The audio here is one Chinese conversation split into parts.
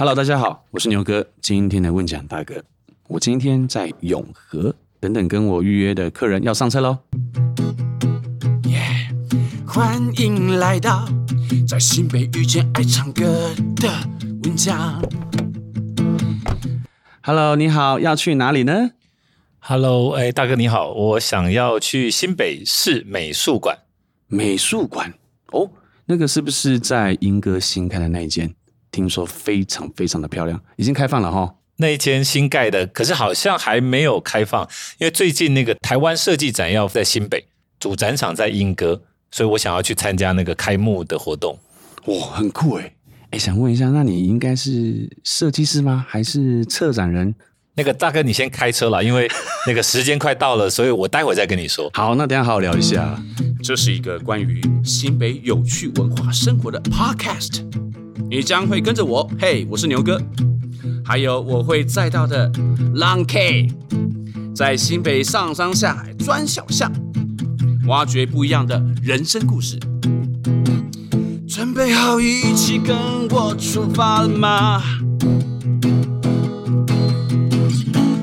Hello，大家好，我是牛哥，今天的问讲大哥。我今天在永和等等跟我预约的客人要上车喽。欢迎来到在新北遇见爱唱歌的问讲。Hello，你好，要去哪里呢？Hello，哎，大哥你好，我想要去新北市美术馆。美术馆哦，那个是不是在莺歌新开的那一间？听说非常非常的漂亮，已经开放了哈。那一间新盖的，可是好像还没有开放，因为最近那个台湾设计展要在新北，主展场在莺歌，所以我想要去参加那个开幕的活动。哇，很酷诶！哎，想问一下，那你应该是设计师吗？还是策展人？那个大哥，你先开车了，因为那个时间快到了，所以我待会再跟你说。好，那等下好好聊一下。这是一个关于新北有趣文化生活的 Podcast。你将会跟着我，嘿，我是牛哥，还有我会载到的 Long K，在新北上山下海钻小巷，挖掘不一样的人生故事。准备好一起跟我出发了吗？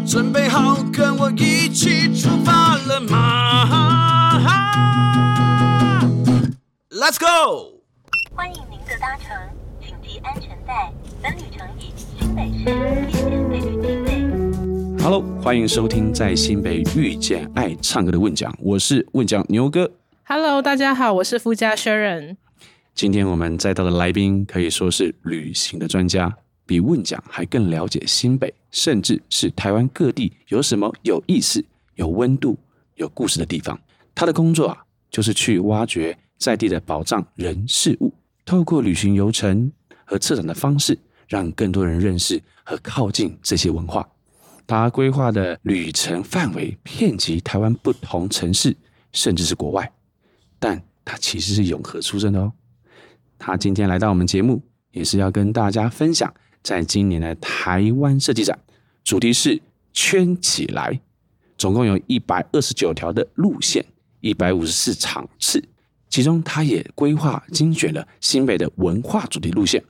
准备好跟我一起出发了吗？Let's go！欢迎您的搭乘。安全带，本旅程以新北市遇见美旅经费。Hello，欢迎收听在新北遇见爱唱歌的问讲，我是问讲牛哥。Hello，大家好，我是夫家 Sharon。今天我们再到的来宾可以说是旅行的专家，比问讲还更了解新北，甚至是台湾各地有什么有意思、有温度、有故事的地方。他的工作啊，就是去挖掘在地的宝藏人事物，透过旅行游程。和策展的方式，让更多人认识和靠近这些文化。他规划的旅程范围遍及台湾不同城市，甚至是国外。但他其实是永和出生的哦。他今天来到我们节目，也是要跟大家分享，在今年的台湾设计展，主题是圈起来，总共有一百二十九条的路线，一百五十四场次，其中他也规划精选了新北的文化主题路线。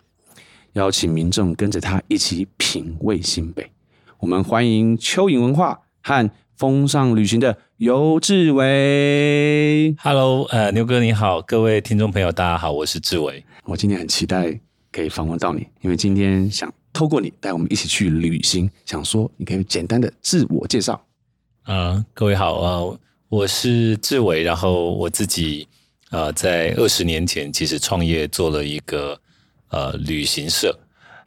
邀请民众跟着他一起品味新北。我们欢迎蚯蚓文化和风尚旅行的游志伟。Hello，呃，牛哥你好，各位听众朋友大家好，我是志伟。我今天很期待可以访问到你，因为今天想透过你带我们一起去旅行，想说你可以简单的自我介绍。啊、呃，各位好啊、呃，我是志伟，然后我自己呃在二十年前其实创业做了一个。呃，旅行社。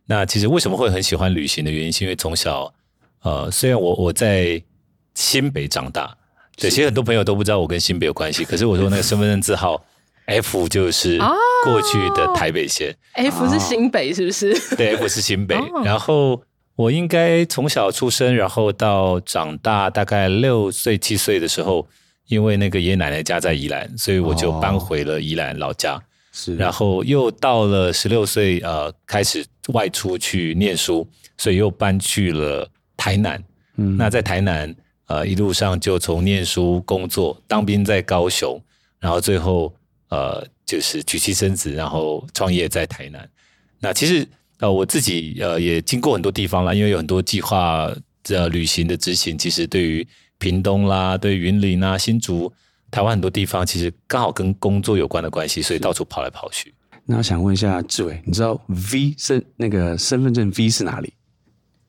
那其实为什么会很喜欢旅行的原因，是因为从小，呃，虽然我我在新北长大，对，其实很多朋友都不知道我跟新北有关系。可是我说那个身份证字号 F 就是过去的台北县，F 是新北是不是？对，F 是新北。然后我应该从小出生，然后到长大大概六岁七岁的时候，因为那个爷爷奶奶家在宜兰，所以我就搬回了宜兰老家。是，然后又到了十六岁，呃，开始外出去念书，所以又搬去了台南。嗯，那在台南，呃，一路上就从念书、工作、当兵在高雄，然后最后，呃，就是娶妻生子，然后创业在台南。那其实，呃，我自己呃也经过很多地方啦，因为有很多计划的旅行的执行，其实对于屏东啦，对于云林啊、新竹。台湾很多地方其实刚好跟工作有关的关系，所以到处跑来跑去。那我想问一下志伟，你知道 V 是那个身份证 V 是哪里？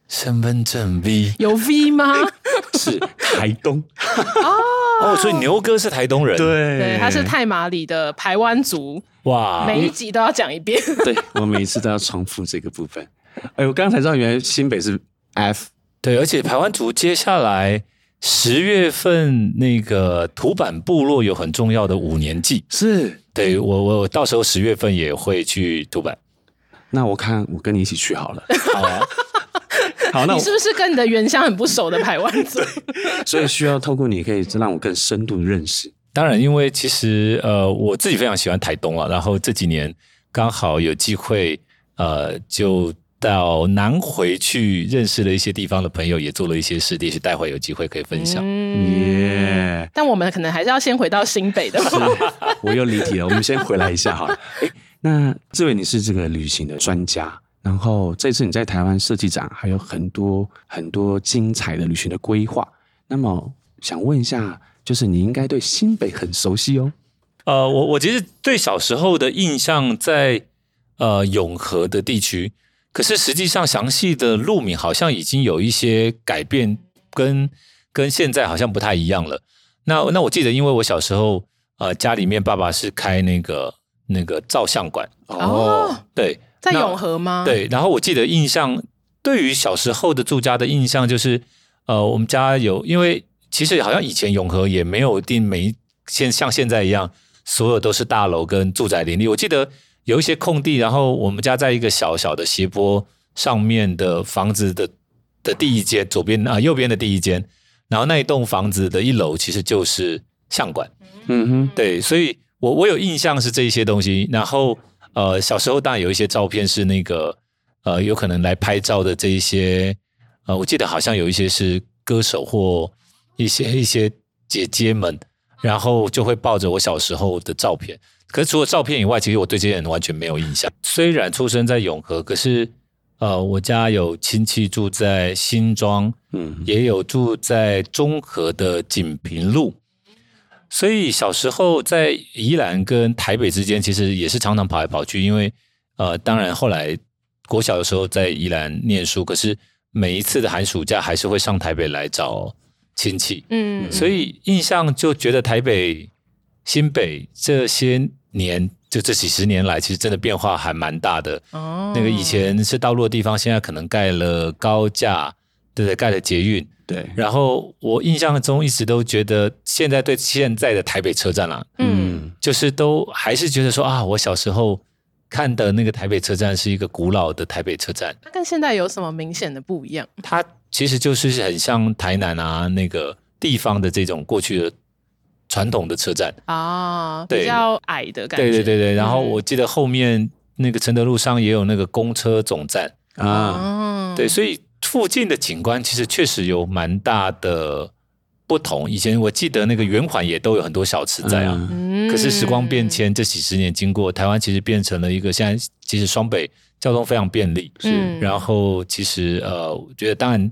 身份证 V 有 V 吗？是台东 哦，所以牛哥是台东人，对，对，他是太麻里的台湾族。哇，每一集都要讲一遍。对，我每一次都要重复这个部分。哎，我刚才知道原来新北是 F，对，而且台湾族接下来。十月份那个土坂部落有很重要的五年祭，是对我我到时候十月份也会去土坂，那我看我跟你一起去好了，好啊，好，那你是不是跟你的原乡很不熟的台湾族？所以需要透过你可以让我更深度的认识。当然，因为其实呃我自己非常喜欢台东啊，然后这几年刚好有机会呃就。到南回去认识了一些地方的朋友，也做了一些事，也许待会有机会可以分享。耶！但我们可能还是要先回到新北的。我又离题了，我们先回来一下哈。哎，那志伟，你是这个旅行的专家，然后这次你在台湾设计展还有很多很多精彩的旅行的规划。那么想问一下，就是你应该对新北很熟悉哦。呃，我我其实对小时候的印象在呃永和的地区，可是实际上详细的路名好像已经有一些改变，跟跟现在好像不太一样了。那那我记得，因为我小时候呃家里面爸爸是开那个那个照相馆哦，对。在永和吗？对，然后我记得印象，对于小时候的住家的印象就是，呃，我们家有，因为其实好像以前永和也没有定每现像现在一样，所有都是大楼跟住宅林立。我记得有一些空地，然后我们家在一个小小的斜坡上面的房子的的第一间，左边啊右边的第一间，然后那一栋房子的一楼其实就是相馆。嗯哼，对，所以我我有印象是这一些东西，然后。呃，小时候当然有一些照片是那个呃，有可能来拍照的这一些呃，我记得好像有一些是歌手或一些一些姐姐们，然后就会抱着我小时候的照片。可是除了照片以外，其实我对这些人完全没有印象。虽然出生在永和，可是呃，我家有亲戚住在新庄，嗯，也有住在中和的锦屏路。所以小时候在宜兰跟台北之间，其实也是常常跑来跑去。因为呃，当然后来国小的时候在宜兰念书，可是每一次的寒暑假还是会上台北来找亲戚。嗯，所以印象就觉得台北、新北这些年，就这几十年来，其实真的变化还蛮大的。哦，那个以前是道路的地方，现在可能盖了高架，对不对？盖了捷运。对，然后我印象中一直都觉得，现在对现在的台北车站啊，嗯，就是都还是觉得说啊，我小时候看的那个台北车站是一个古老的台北车站。它跟现在有什么明显的不一样？它其实就是很像台南啊那个地方的这种过去的传统的车站。啊，比较矮的感觉。对对对对，然后我记得后面那个承德路上也有那个公车总站。啊，对，所以。附近的景观其实确实有蛮大的不同。以前我记得那个圆环也都有很多小吃在啊，嗯、可是时光变迁，这几十年经过，台湾其实变成了一个现在其实双北交通非常便利。是，然后其实呃，我觉得当然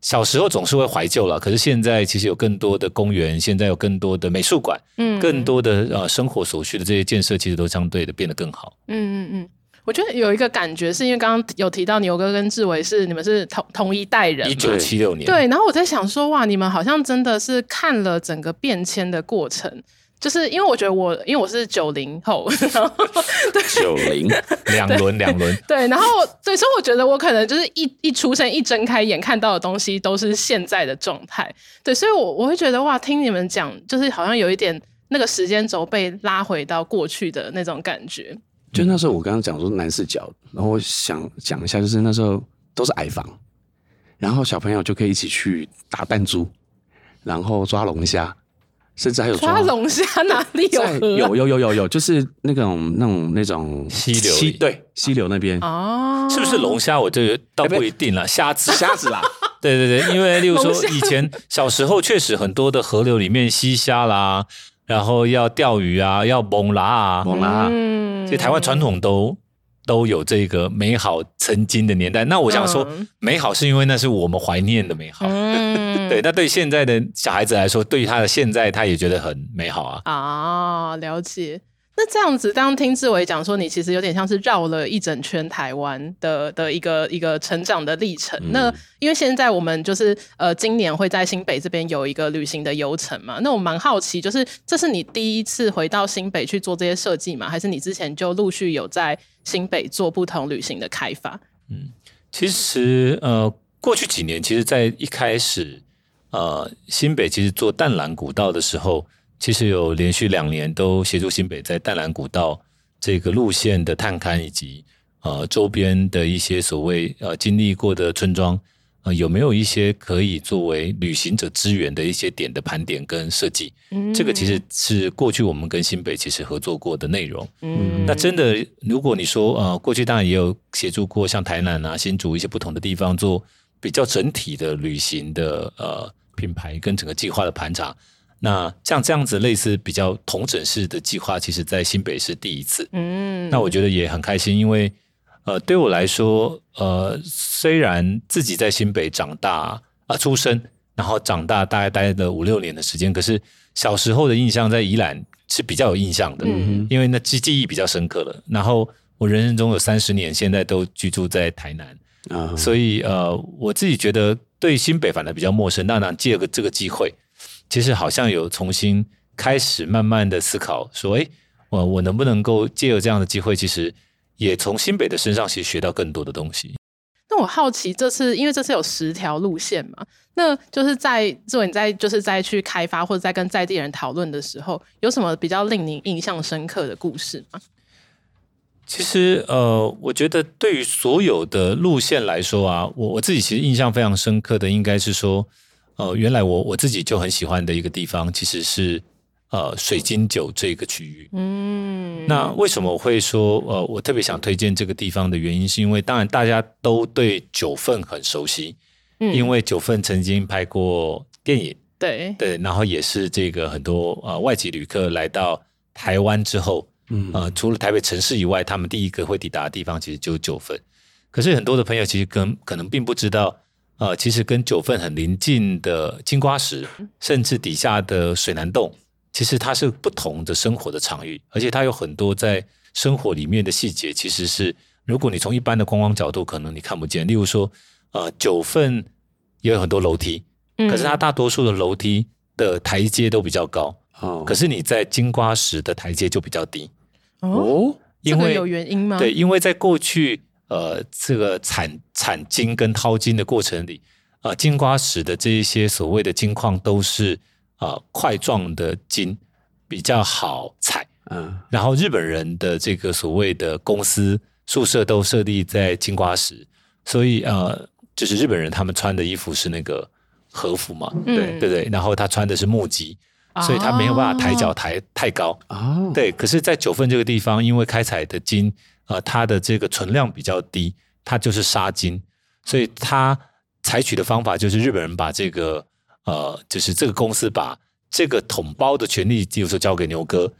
小时候总是会怀旧了，可是现在其实有更多的公园，现在有更多的美术馆，嗯，更多的呃生活所需的这些建设，其实都相对的变得更好。嗯嗯嗯。我觉得有一个感觉，是因为刚刚有提到牛哥跟志伟是你们是同同一代人，一九七六年。对，然后我在想说，哇，你们好像真的是看了整个变迁的过程，就是因为我觉得我，因为我是九零后，然后 九零两轮两轮，对，然后对，所以我觉得我可能就是一一出生一睁开眼看到的东西都是现在的状态，对，所以我我会觉得哇，听你们讲，就是好像有一点那个时间轴被拉回到过去的那种感觉。就那时候，我刚刚讲说男视角，然后我想讲一下，就是那时候都是矮房，然后小朋友就可以一起去打弹珠，然后抓龙虾，甚至还有抓龙虾哪里有、啊？有有有有有，就是那种那种那种溪流，溪对溪流那边哦，是不是龙虾？我这个倒不一定了，虾子虾子啦，对对对，因为例如说以前小时候确实很多的河流里面溪虾啦。然后要钓鱼啊，要猛拉啊，猛拉。嗯，所以台湾传统都都有这个美好曾经的年代。那我想说，美好是因为那是我们怀念的美好。嗯，对。那对现在的小孩子来说，对于他的现在，他也觉得很美好啊。啊，了解。那这样子，当听志伟讲说，你其实有点像是绕了一整圈台湾的的一个一个成长的历程。嗯、那因为现在我们就是呃，今年会在新北这边有一个旅行的游程嘛。那我蛮好奇，就是这是你第一次回到新北去做这些设计吗？还是你之前就陆续有在新北做不同旅行的开发？嗯，其实呃，过去几年，其实在一开始呃，新北其实做淡蓝古道的时候。其实有连续两年都协助新北在淡蓝古道这个路线的探勘，以及呃周边的一些所谓呃经历过的村庄，呃有没有一些可以作为旅行者支援的一些点的盘点跟设计？嗯，这个其实是过去我们跟新北其实合作过的内容。嗯，那真的如果你说呃过去当然也有协助过像台南啊、新竹一些不同的地方做比较整体的旅行的呃品牌跟整个计划的盘查。那像这样子类似比较同整式的计划，其实在新北是第一次。嗯，那我觉得也很开心，因为呃，对我来说，呃，虽然自己在新北长大啊、呃、出生，然后长大大概待了五六年的时间，可是小时候的印象在宜兰是比较有印象的，嗯，因为那记记忆比较深刻了。然后我人生中有三十年，现在都居住在台南啊，所以呃，我自己觉得对新北反而比较陌生。那那借个这个机会，其实好像有重新开始慢慢的思考，说，哎，我我能不能够借由这样的机会，其实也从新北的身上其实学到更多的东西。那我好奇，这次因为这次有十条路线嘛，那就是在做你在就是在去开发或者在跟在地人讨论的时候，有什么比较令您印象深刻的故事吗？其实呃，我觉得对于所有的路线来说啊，我我自己其实印象非常深刻的，应该是说，呃，原来我我自己就很喜欢的一个地方，其实是。呃，水晶酒这个区域，嗯，那为什么我会说呃，我特别想推荐这个地方的原因，是因为当然大家都对九份很熟悉，嗯，因为九份曾经拍过电影，对对，然后也是这个很多呃外籍旅客来到台湾之后，嗯呃，除了台北城市以外，他们第一个会抵达的地方其实就是九份。可是很多的朋友其实跟可能并不知道，呃，其实跟九份很邻近的金瓜石，甚至底下的水南洞。其实它是不同的生活的场域，而且它有很多在生活里面的细节，其实是如果你从一般的观光角度，可能你看不见。例如说，呃，九份也有很多楼梯，可是它大多数的楼梯的台阶都比较高，哦，可是你在金瓜石的台阶就比较低。哦，因为这个有原因吗？对，因为在过去，呃，这个产产金跟淘金的过程里，呃，金瓜石的这一些所谓的金矿都是。啊、呃，块状的金比较好采，嗯，然后日本人的这个所谓的公司宿舍都设立在金瓜石，所以呃，就是日本人他们穿的衣服是那个和服嘛，嗯、对对对，然后他穿的是木屐，所以他没有办法抬脚抬太高，啊，对，可是，在九份这个地方，因为开采的金，呃，它的这个存量比较低，它就是杀金，所以它采取的方法就是日本人把这个。呃，就是这个公司把这个统包的权利，比如说交给牛哥，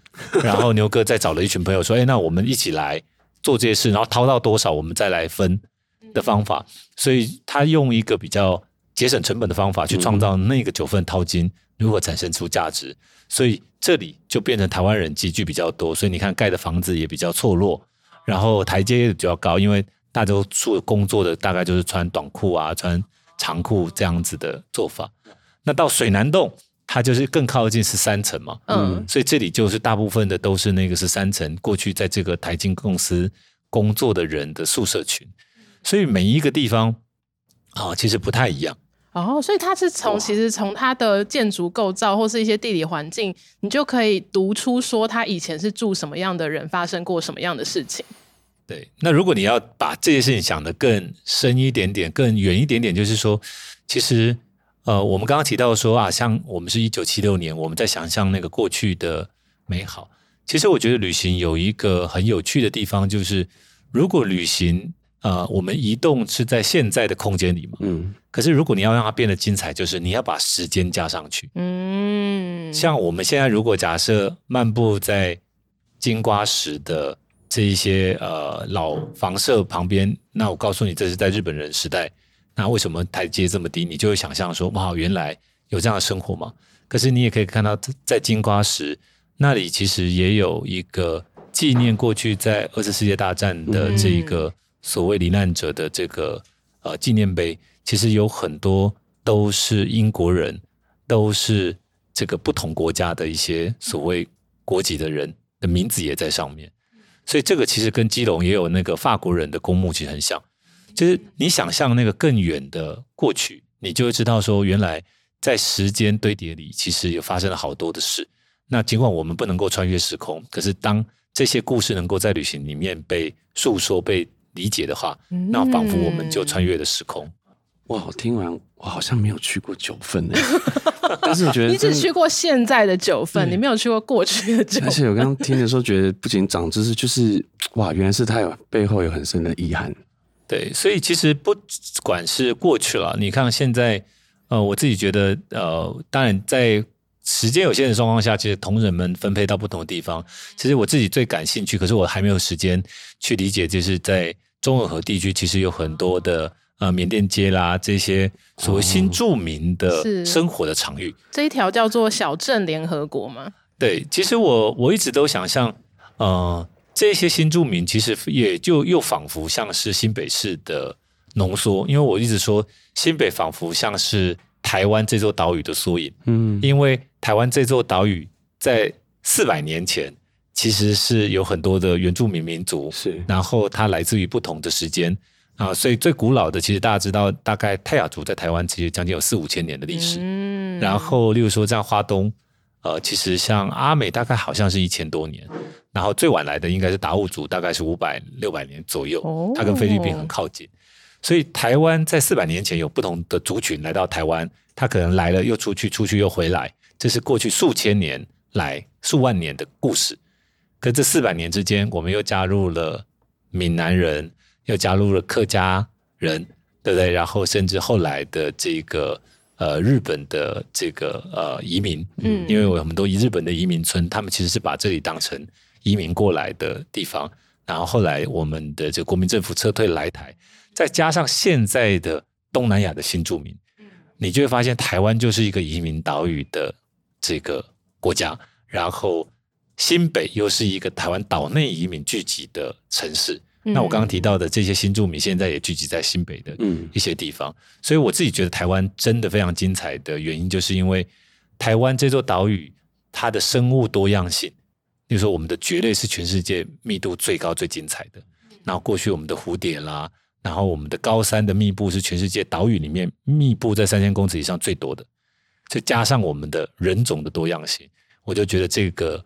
然后牛哥再找了一群朋友说：“哎，那我们一起来做这些事，然后掏到多少，我们再来分的方法。”所以他用一个比较节省成本的方法去创造那个九份淘金如何产生出价值。所以这里就变成台湾人集聚比较多，所以你看盖的房子也比较错落，然后台阶也比较高，因为大多数工作的大概就是穿短裤啊、穿长裤这样子的做法。那到水南洞，它就是更靠近十三层嘛，嗯，所以这里就是大部分的都是那个十三层过去在这个台金公司工作的人的宿舍群，所以每一个地方啊、哦，其实不太一样。哦，所以它是从其实从它的建筑构造或是一些地理环境，你就可以读出说他以前是住什么样的人，发生过什么样的事情。对，那如果你要把这些事情想得更深一点点、更远一点点，就是说，其实。呃，我们刚刚提到说啊，像我们是一九七六年，我们在想象那个过去的美好。其实我觉得旅行有一个很有趣的地方，就是如果旅行，呃，我们移动是在现在的空间里嘛，嗯。可是如果你要让它变得精彩，就是你要把时间加上去，嗯。像我们现在如果假设漫步在金瓜石的这一些呃老房舍旁边，那我告诉你，这是在日本人时代。那为什么台阶这么低？你就会想象说，哇，原来有这样的生活吗？可是你也可以看到，在金瓜石那里，其实也有一个纪念过去在二次世界大战的这一个所谓罹难者的这个呃纪念碑。其实有很多都是英国人，都是这个不同国家的一些所谓国籍的人的名字也在上面。所以这个其实跟基隆也有那个法国人的公墓其实很像。就是你想象那个更远的过去，你就会知道说，原来在时间堆叠里，其实也发生了好多的事。那尽管我们不能够穿越时空，可是当这些故事能够在旅行里面被诉说、被理解的话，那仿佛我们就穿越了时空。哇！我听完，我好像没有去过九份呢。但是我觉得你只去过现在的九份，你没有去过过去的九份。而且我刚刚听的时候，觉得不仅长知识，就是哇，原来是他有背后有很深的遗憾。对，所以其实不管是过去了，你看现在，呃，我自己觉得，呃，当然在时间有限的状况下，其实同仁们分配到不同的地方，其实我自己最感兴趣，可是我还没有时间去理解，就是在中尔河地区其实有很多的呃缅甸街啦，这些所谓新住民的生活的场域。这一条叫做小镇联合国吗？对，其实我我一直都想象，呃，这些新住民其实也就又仿佛像是新北市的浓缩，因为我一直说新北仿佛像是台湾这座岛屿的缩影。嗯，因为台湾这座岛屿在四百年前。其实是有很多的原住民民族，是，然后它来自于不同的时间啊，所以最古老的，其实大家知道，大概泰雅族在台湾其实将近有四五千年的历史。嗯，然后例如说像花东，呃，其实像阿美大概好像是一千多年，然后最晚来的应该是达悟族，大概是五百六百年左右。哦，它跟菲律宾很靠近，所以台湾在四百年前有不同的族群来到台湾，它可能来了又出去，出去又回来，这是过去数千年来数万年的故事。可这四百年之间，我们又加入了闽南人，又加入了客家人，对不对？然后甚至后来的这个呃日本的这个呃移民，嗯，因为我们都以日本的移民村，他们其实是把这里当成移民过来的地方。然后后来我们的这个国民政府撤退来台，再加上现在的东南亚的新住民，你就会发现台湾就是一个移民岛屿的这个国家，然后。新北又是一个台湾岛内移民聚集的城市，嗯、那我刚刚提到的这些新住民现在也聚集在新北的一些地方，嗯、所以我自己觉得台湾真的非常精彩的原因，就是因为台湾这座岛屿它的生物多样性，比如说我们的蕨类是全世界密度最高最精彩的，然后过去我们的蝴蝶啦，然后我们的高山的密布是全世界岛屿里面密布在三千公尺以上最多的，再加上我们的人种的多样性，我就觉得这个。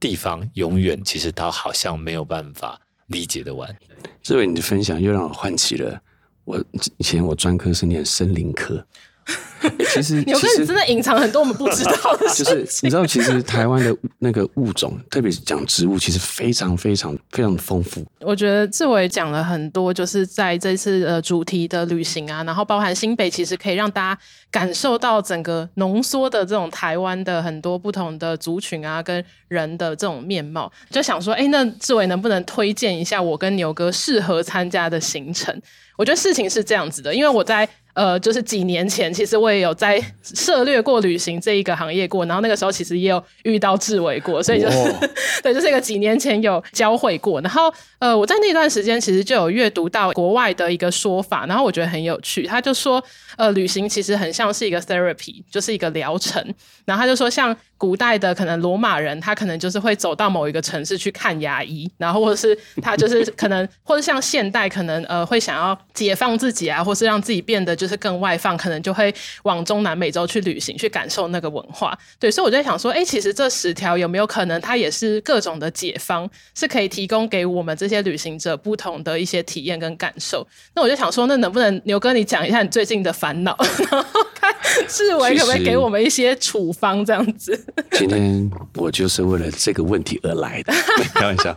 地方永远其实它好像没有办法理解的完。这位，你的分享又让我唤起了我以前我专科是念森林科。其实，牛哥，你真的隐藏很多我们不知道的事情。就是你知道，其实台湾的那个物种，特别是讲植物，其实非常非常非常的丰富。我觉得志伟讲了很多，就是在这次呃主题的旅行啊，然后包含新北，其实可以让大家感受到整个浓缩的这种台湾的很多不同的族群啊，跟人的这种面貌。就想说，哎，那志伟能不能推荐一下我跟牛哥适合参加的行程？我觉得事情是这样子的，因为我在。呃，就是几年前，其实我也有在涉略过旅行这一个行业过，然后那个时候其实也有遇到志伟过，所以就是、哦、对，就是一个几年前有交汇过。然后呃，我在那段时间其实就有阅读到国外的一个说法，然后我觉得很有趣。他就说，呃，旅行其实很像是一个 therapy，就是一个疗程。然后他就说，像古代的可能罗马人，他可能就是会走到某一个城市去看牙医，然后或者是他就是 可能，或者像现代可能呃会想要解放自己啊，或是让自己变得。就是更外放，可能就会往中南美洲去旅行，去感受那个文化。对，所以我就在想说，哎、欸，其实这十条有没有可能，它也是各种的解方，是可以提供给我们这些旅行者不同的一些体验跟感受。那我就想说，那能不能牛哥你讲一下你最近的烦恼，然后看志伟可不可以给我们一些处方这样子？今天我就是为了这个问题而来的，开玩笑。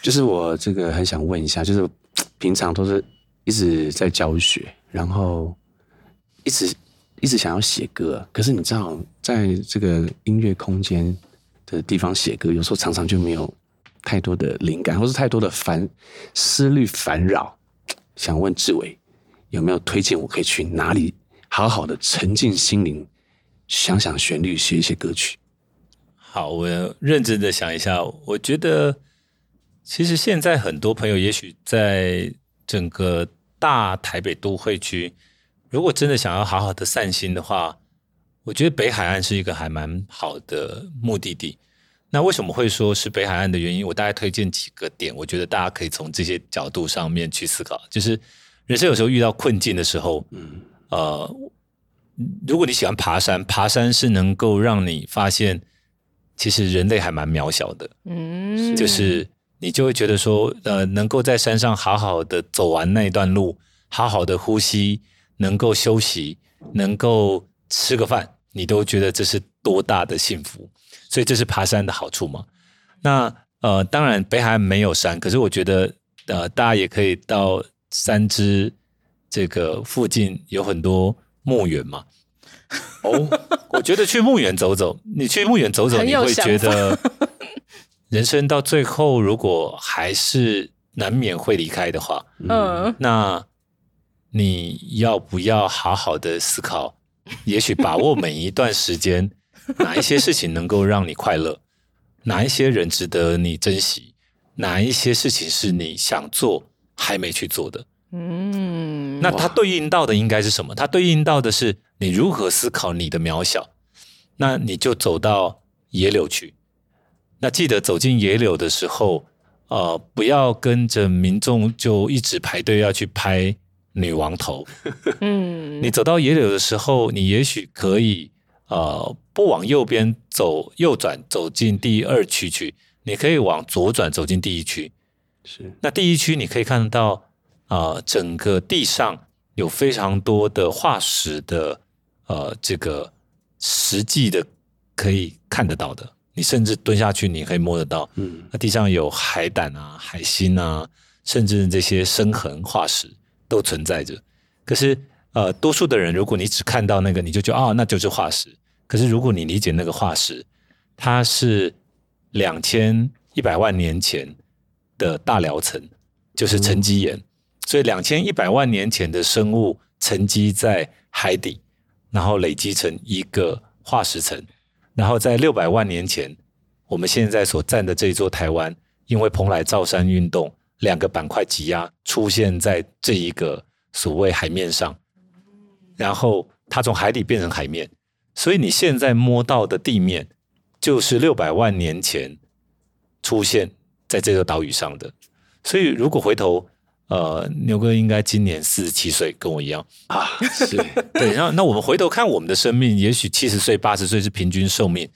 就是我这个很想问一下，就是平常都是一直在教学。然后一直一直想要写歌，可是你知道，在这个音乐空间的地方写歌，有时候常常就没有太多的灵感，或是太多的烦思虑烦扰。想问志伟有没有推荐我可以去哪里好好的沉浸心灵，想想旋律，写一些歌曲？好，我认真的想一下。我觉得其实现在很多朋友，也许在整个。大台北都会区，如果真的想要好好的散心的话，我觉得北海岸是一个还蛮好的目的地。那为什么会说是北海岸的原因？我大概推荐几个点，我觉得大家可以从这些角度上面去思考。就是人生有时候遇到困境的时候，嗯，呃，如果你喜欢爬山，爬山是能够让你发现，其实人类还蛮渺小的，嗯，就是。你就会觉得说，呃，能够在山上好好的走完那一段路，好好的呼吸，能够休息，能够吃个饭，你都觉得这是多大的幸福。所以这是爬山的好处嘛。那呃，当然北海岸没有山，可是我觉得呃，大家也可以到三芝这个附近有很多墓园嘛。哦，我觉得去墓园走走，你去墓园走走，你会觉得。人生到最后，如果还是难免会离开的话，嗯，那你要不要好好的思考？也许把握每一段时间，哪一些事情能够让你快乐，哪一些人值得你珍惜，哪一些事情是你想做还没去做的。嗯，那它对应到的应该是什么？它对应到的是你如何思考你的渺小。那你就走到野柳去。那记得走进野柳的时候，呃，不要跟着民众就一直排队要去拍女王头。嗯，你走到野柳的时候，你也许可以呃，不往右边走，右转走进第二区去。你可以往左转走进第一区。是。那第一区你可以看到啊、呃，整个地上有非常多的化石的呃这个实际的可以看得到的。你甚至蹲下去，你可以摸得到。嗯，那地上有海胆啊、海星啊，甚至这些生痕化石都存在着。可是，呃，多数的人，如果你只看到那个，你就觉得啊、哦，那就是化石。可是，如果你理解那个化石，它是两千一百万年前的大寮层，就是沉积岩。嗯、所以，两千一百万年前的生物沉积在海底，然后累积成一个化石层。然后在六百万年前，我们现在所站的这座台湾，因为蓬莱造山运动，两个板块挤压，出现在这一个所谓海面上，然后它从海底变成海面，所以你现在摸到的地面，就是六百万年前出现在这个岛屿上的。所以如果回头，呃，牛哥应该今年四十七岁，跟我一样啊，是 对。然后，那我们回头看我们的生命，也许七十岁、八十岁是平均寿命，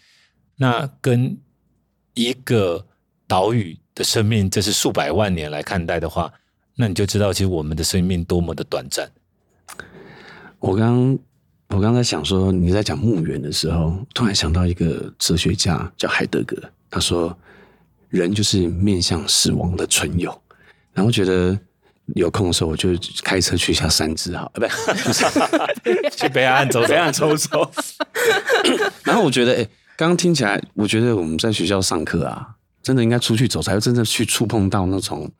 那跟一个岛屿的生命，这是数百万年来看待的话，那你就知道，其实我们的生命多么的短暂。我刚我刚才想说，你在讲墓园的时候，突然想到一个哲学家叫海德格，他说，人就是面向死亡的存有，然后觉得。有空的时候，我就开车去一下三芝好，啊，不是，去北海岸走北岸走走。然后我觉得，哎、欸，刚刚听起来，我觉得我们在学校上课啊，真的应该出去走，才会真正去触碰到那种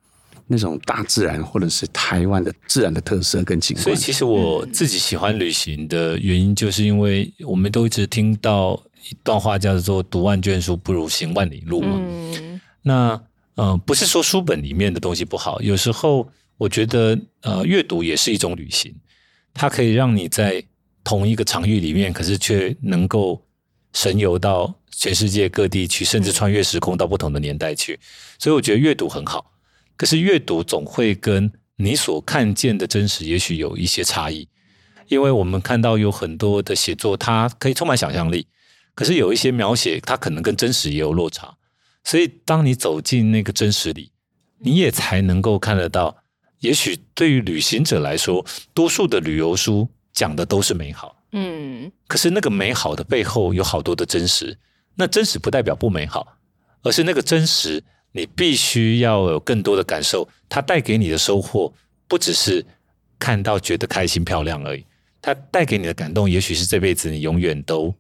那种大自然，或者是台湾的自然的特色跟景观。所以，其实我自己喜欢旅行的原因，就是因为我们都一直听到一段话，叫做“读万卷书，不如行万里路”嘛。嗯、那呃，不是说书本里面的东西不好，有时候。我觉得，呃，阅读也是一种旅行，它可以让你在同一个场域里面，可是却能够神游到全世界各地去，甚至穿越时空到不同的年代去。所以，我觉得阅读很好。可是，阅读总会跟你所看见的真实，也许有一些差异。因为我们看到有很多的写作，它可以充满想象力，可是有一些描写，它可能跟真实也有落差。所以，当你走进那个真实里，你也才能够看得到。也许对于旅行者来说，多数的旅游书讲的都是美好，嗯，可是那个美好的背后有好多的真实。那真实不代表不美好，而是那个真实，你必须要有更多的感受。它带给你的收获，不只是看到觉得开心漂亮而已。它带给你的感动，也许是这辈子你永远都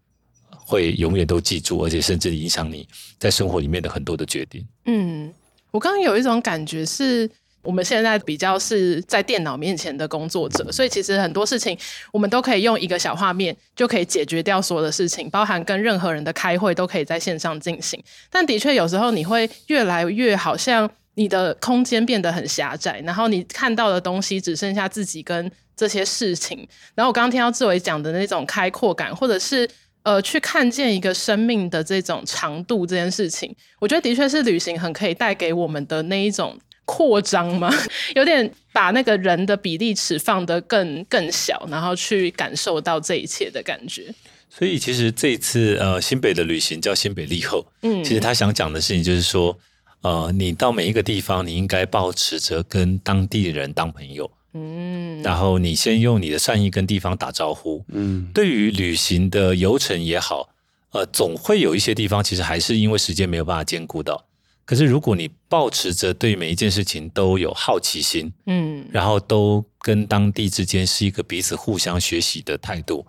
会永远都记住，而且甚至影响你在生活里面的很多的决定。嗯，我刚刚有一种感觉是。我们现在比较是在电脑面前的工作者，所以其实很多事情我们都可以用一个小画面就可以解决掉所有的事情，包含跟任何人的开会都可以在线上进行。但的确有时候你会越来越好像你的空间变得很狭窄，然后你看到的东西只剩下自己跟这些事情。然后我刚刚听到志伟讲的那种开阔感，或者是呃去看见一个生命的这种长度这件事情，我觉得的确是旅行很可以带给我们的那一种。扩张嘛？有点把那个人的比例尺放得更更小，然后去感受到这一切的感觉。所以其实这一次呃新北的旅行叫新北立后，嗯，其实他想讲的事情就是说，呃，你到每一个地方，你应该保持着跟当地人当朋友，嗯，然后你先用你的善意跟地方打招呼，嗯，对于旅行的游程也好，呃，总会有一些地方其实还是因为时间没有办法兼顾到。可是，如果你保持着对每一件事情都有好奇心，嗯，然后都跟当地之间是一个彼此互相学习的态度，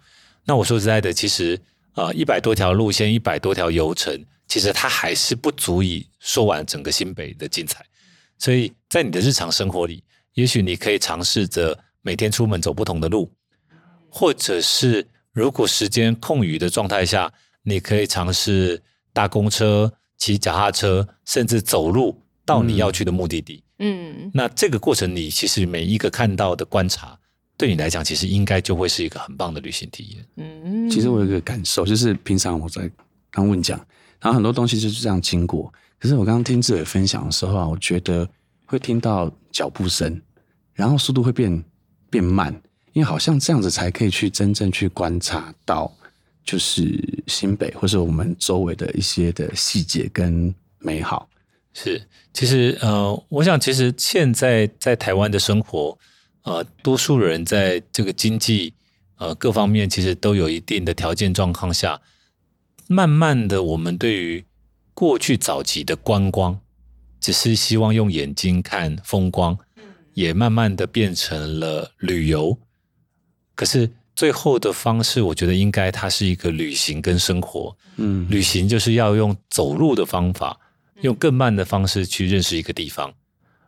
那我说实在的，其实啊，一百多条路线，一百多条游程，其实它还是不足以说完整个新北的精彩。所以在你的日常生活里，也许你可以尝试着每天出门走不同的路，或者是如果时间空余的状态下，你可以尝试搭公车、骑脚踏车，甚至走路到你要去的目的地。嗯，那这个过程，你其实每一个看到的观察，对你来讲，其实应该就会是一个很棒的旅行体验。嗯，其实我有一个感受，就是平常我在刚问讲，然后很多东西就是这样经过。可是我刚刚听志伟分享的时候啊，我觉得会听到脚步声，然后速度会变变慢，因为好像这样子才可以去真正去观察到，就是新北或是我们周围的一些的细节跟美好。是，其实呃，我想其实现在在台湾的生活，呃，多数人在这个经济呃各方面其实都有一定的条件状况下，慢慢的我们对于过去早期的观光，只是希望用眼睛看风光，也慢慢的变成了旅游。可是最后的方式，我觉得应该它是一个旅行跟生活。嗯，旅行就是要用走路的方法，用更慢的方式去认识一个地方。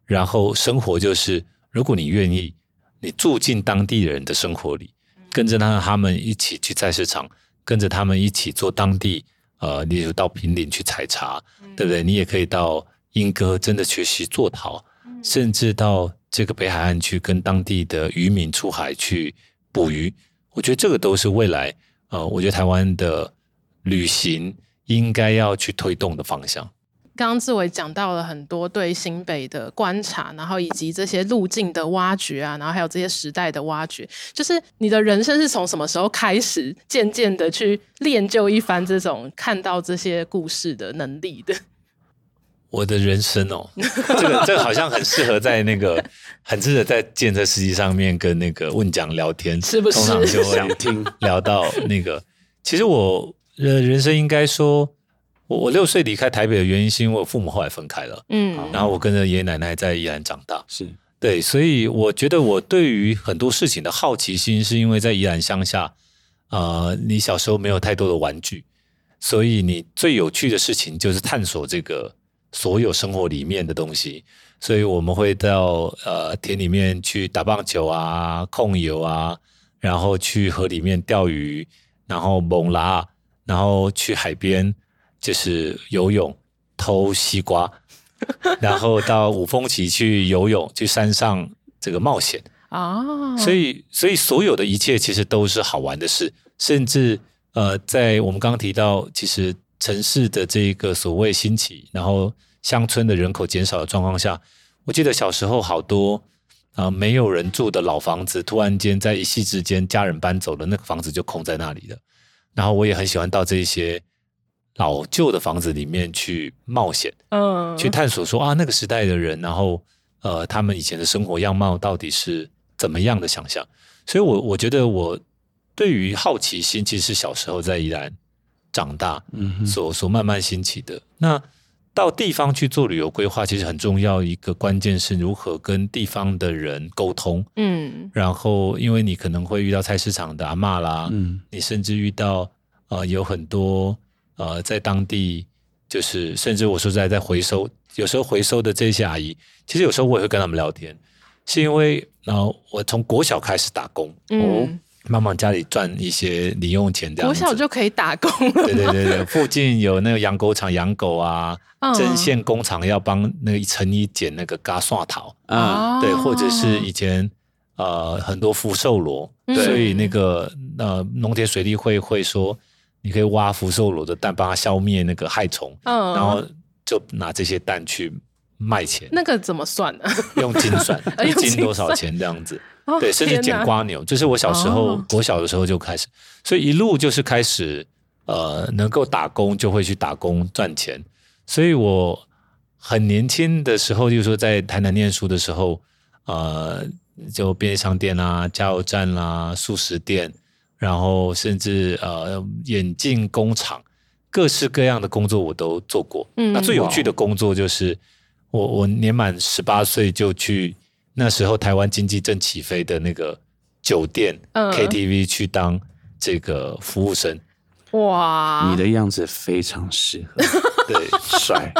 然后生活就是，如果你愿意，你住进当地人的生活里，跟着他他们一起去菜市场，跟着他们一起做当地。呃，例如到平林去采茶，嗯、对不对？你也可以到莺歌真的学习做陶，嗯、甚至到这个北海岸去跟当地的渔民出海去捕鱼。我觉得这个都是未来，呃，我觉得台湾的旅行应该要去推动的方向。刚刚志伟讲到了很多对新北的观察，然后以及这些路径的挖掘啊，然后还有这些时代的挖掘，就是你的人生是从什么时候开始渐渐的去练就一番这种看到这些故事的能力的？我的人生哦，这个这个好像很适合在那个 很适合在建设司机上面跟那个问讲聊天，是不是？通常就想听聊到那个，其实我呃人生应该说。我我六岁离开台北的原因，是因为我父母后来分开了，嗯，然后我跟着爷爷奶奶在宜兰长大，是对，所以我觉得我对于很多事情的好奇心，是因为在宜兰乡下，呃，你小时候没有太多的玩具，所以你最有趣的事情就是探索这个所有生活里面的东西，所以我们会到呃田里面去打棒球啊、控油啊，然后去河里面钓鱼，然后猛拉，然后去海边。就是游泳、偷西瓜，然后到五峰旗去游泳，去山上这个冒险啊。Oh. 所以，所以所有的一切其实都是好玩的事。甚至呃，在我们刚刚提到，其实城市的这个所谓兴起，然后乡村的人口减少的状况下，我记得小时候好多啊、呃、没有人住的老房子，突然间在一夕之间家人搬走了，那个房子就空在那里了。然后我也很喜欢到这些。老旧的房子里面去冒险，嗯，去探索说啊，那个时代的人，然后呃，他们以前的生活样貌到底是怎么样的想象？所以我，我我觉得我对于好奇心，其实是小时候在宜兰长大，嗯，所所慢慢兴起的。那到地方去做旅游规划，其实很重要一个关键是如何跟地方的人沟通，嗯，然后因为你可能会遇到菜市场的阿嬷啦，嗯，你甚至遇到呃有很多。呃，在当地就是，甚至我说在在回收，有时候回收的这些阿姨，其实有时候我也会跟他们聊天，是因为然后我从国小开始打工，嗯，慢慢家里赚一些零用钱，这样。国小就可以打工了。对对对对，附近有那个养狗场养狗啊，针线工厂要帮那个一层一剪那个嘎蒜头啊，对，或者是以前呃很多福寿螺，所以那个呃农田水利会会说。你可以挖福寿螺的蛋，帮它消灭那个害虫，嗯，然后就拿这些蛋去卖钱。那个怎么算呢？用斤算，一斤多少钱这样子？哦、对，甚至捡瓜牛，这是我小时候，我、哦、小的时候就开始，所以一路就是开始，呃，能够打工就会去打工赚钱。所以我很年轻的时候，就是说在台南念书的时候，呃，就便利商店啊、加油站啦、啊、速食店。然后甚至呃眼镜工厂，各式各样的工作我都做过。嗯，那最有趣的工作就是我我年满十八岁就去那时候台湾经济正起飞的那个酒店、嗯、KTV 去当这个服务生。哇，你的样子非常适合。对，帅。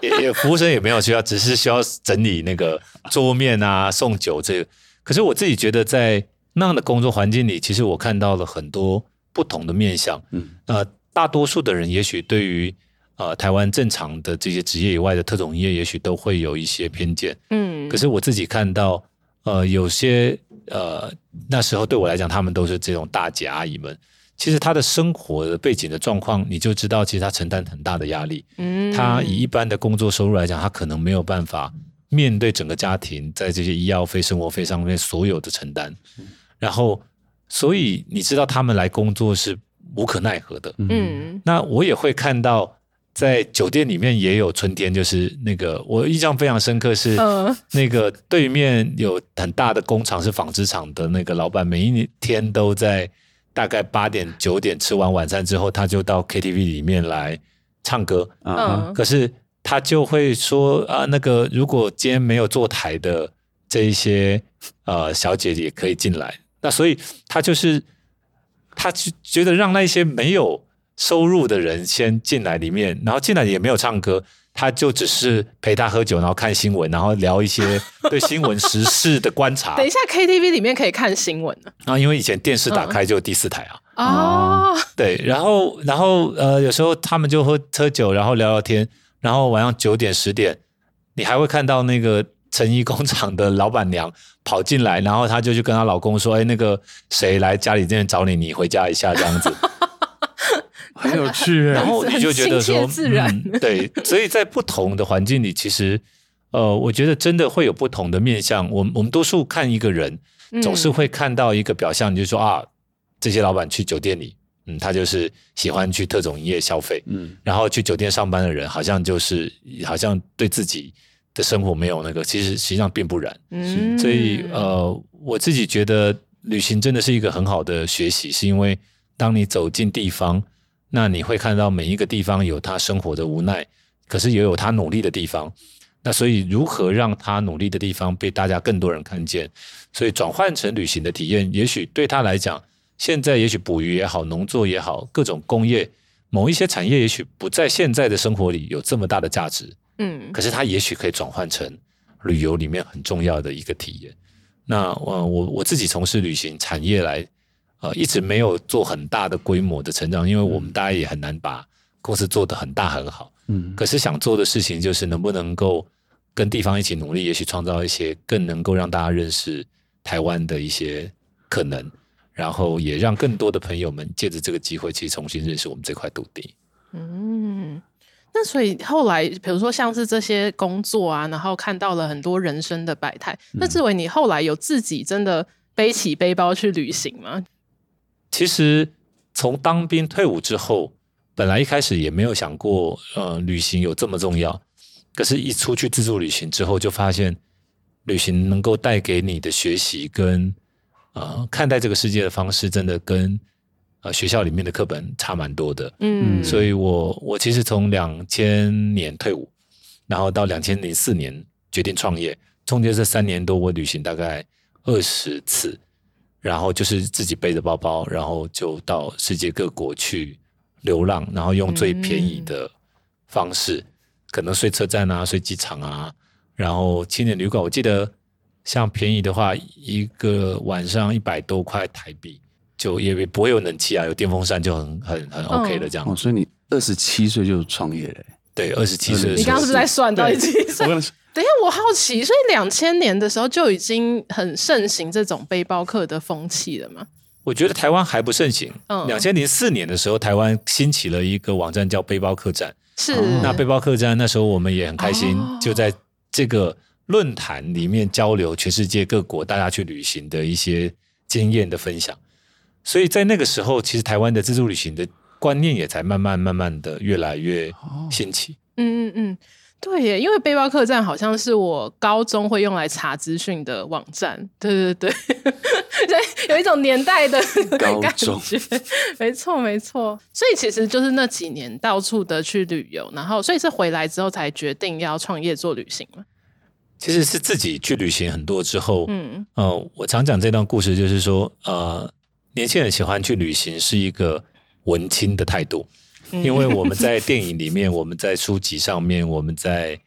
也也服务生也没有需要，只是需要整理那个桌面啊，送酒这个。可是我自己觉得，在那样的工作环境里，其实我看到了很多不同的面相。嗯，呃，大多数的人也许对于呃台湾正常的这些职业以外的特种业，也许都会有一些偏见。嗯，可是我自己看到，呃，有些呃那时候对我来讲，他们都是这种大姐阿姨们。其实他的生活的背景的状况，你就知道，其实他承担很大的压力。嗯，他以一般的工作收入来讲，他可能没有办法面对整个家庭在这些医药费、生活费上面所有的承担。然后，所以你知道他们来工作是无可奈何的。嗯，那我也会看到，在酒店里面也有春天，就是那个我印象非常深刻是，那个对面有很大的工厂是纺织厂的那个老板，每一天都在。大概八点九点吃完晚餐之后，他就到 KTV 里面来唱歌。嗯，可是他就会说啊，那个如果今天没有坐台的这一些呃小姐也可以进来。那所以他就是他就觉得让那些没有收入的人先进来里面，然后进来也没有唱歌。他就只是陪他喝酒，然后看新闻，然后聊一些对新闻时事的观察。等一下，KTV 里面可以看新闻呢？啊，因为以前电视打开就第四台啊。哦、嗯，对，然后，然后，呃，有时候他们就喝喝酒，然后聊聊天，然后晚上九点十点，你还会看到那个成衣工厂的老板娘跑进来，然后她就去跟她老公说：“哎，那个谁来家里这边找你，你回家一下这样子。” 很有趣，然后 你就觉得说，嗯，对，所以在不同的环境里，其实，呃，我觉得真的会有不同的面向。我们我们多数看一个人，总是会看到一个表象，就是说啊，这些老板去酒店里，嗯，他就是喜欢去特种营业消费，嗯，然后去酒店上班的人，好像就是好像对自己的生活没有那个，其实实际上并不然。嗯，所以呃，我自己觉得旅行真的是一个很好的学习，是因为当你走进地方。那你会看到每一个地方有他生活的无奈，可是也有他努力的地方。那所以如何让他努力的地方被大家更多人看见？所以转换成旅行的体验，也许对他来讲，现在也许捕鱼也好，农作也好，各种工业某一些产业，也许不在现在的生活里有这么大的价值。嗯，可是他也许可以转换成旅游里面很重要的一个体验。那我我我自己从事旅行产业来。呃，一直没有做很大的规模的成长，因为我们大家也很难把公司做得很大很好。嗯，可是想做的事情就是能不能够跟地方一起努力，也许创造一些更能够让大家认识台湾的一些可能，然后也让更多的朋友们借着这个机会去重新认识我们这块土地。嗯，那所以后来，比如说像是这些工作啊，然后看到了很多人生的百态。那志伟，你后来有自己真的背起背包去旅行吗？其实从当兵退伍之后，本来一开始也没有想过，呃，旅行有这么重要。可是，一出去自助旅行之后，就发现旅行能够带给你的学习跟呃看待这个世界的方式，真的跟呃学校里面的课本差蛮多的。嗯，所以我我其实从两千年退伍，然后到两千零四年决定创业，中间这三年多，我旅行大概二十次。然后就是自己背着包包，然后就到世界各国去流浪，然后用最便宜的方式，嗯、可能睡车站啊，睡机场啊，然后青年旅馆，我记得像便宜的话，一个晚上一百多块台币，就也不会有冷气啊，有电风扇就很很很 OK 的这样。哦，所以你二十七岁就创业了？对，二十七岁。你刚刚是不是在算到几岁？等一下，我好奇，所以两千年的时候就已经很盛行这种背包客的风气了吗？我觉得台湾还不盛行。嗯，两千零四年的时候，台湾兴起了一个网站叫背包客栈。是，那背包客栈那时候我们也很开心，哦、就在这个论坛里面交流全世界各国大家去旅行的一些经验的分享。所以在那个时候，其实台湾的自助旅行的观念也才慢慢慢慢的越来越兴起。嗯嗯嗯。对耶，因为背包客栈好像是我高中会用来查资讯的网站。对对对，对，有一种年代的感觉。没错没错，所以其实就是那几年到处的去旅游，然后所以是回来之后才决定要创业做旅行嘛。其实是自己去旅行很多之后，嗯，呃，我常讲这段故事，就是说，呃，年轻人喜欢去旅行是一个文青的态度。因为我们在电影里面，我们在书籍上面，我们在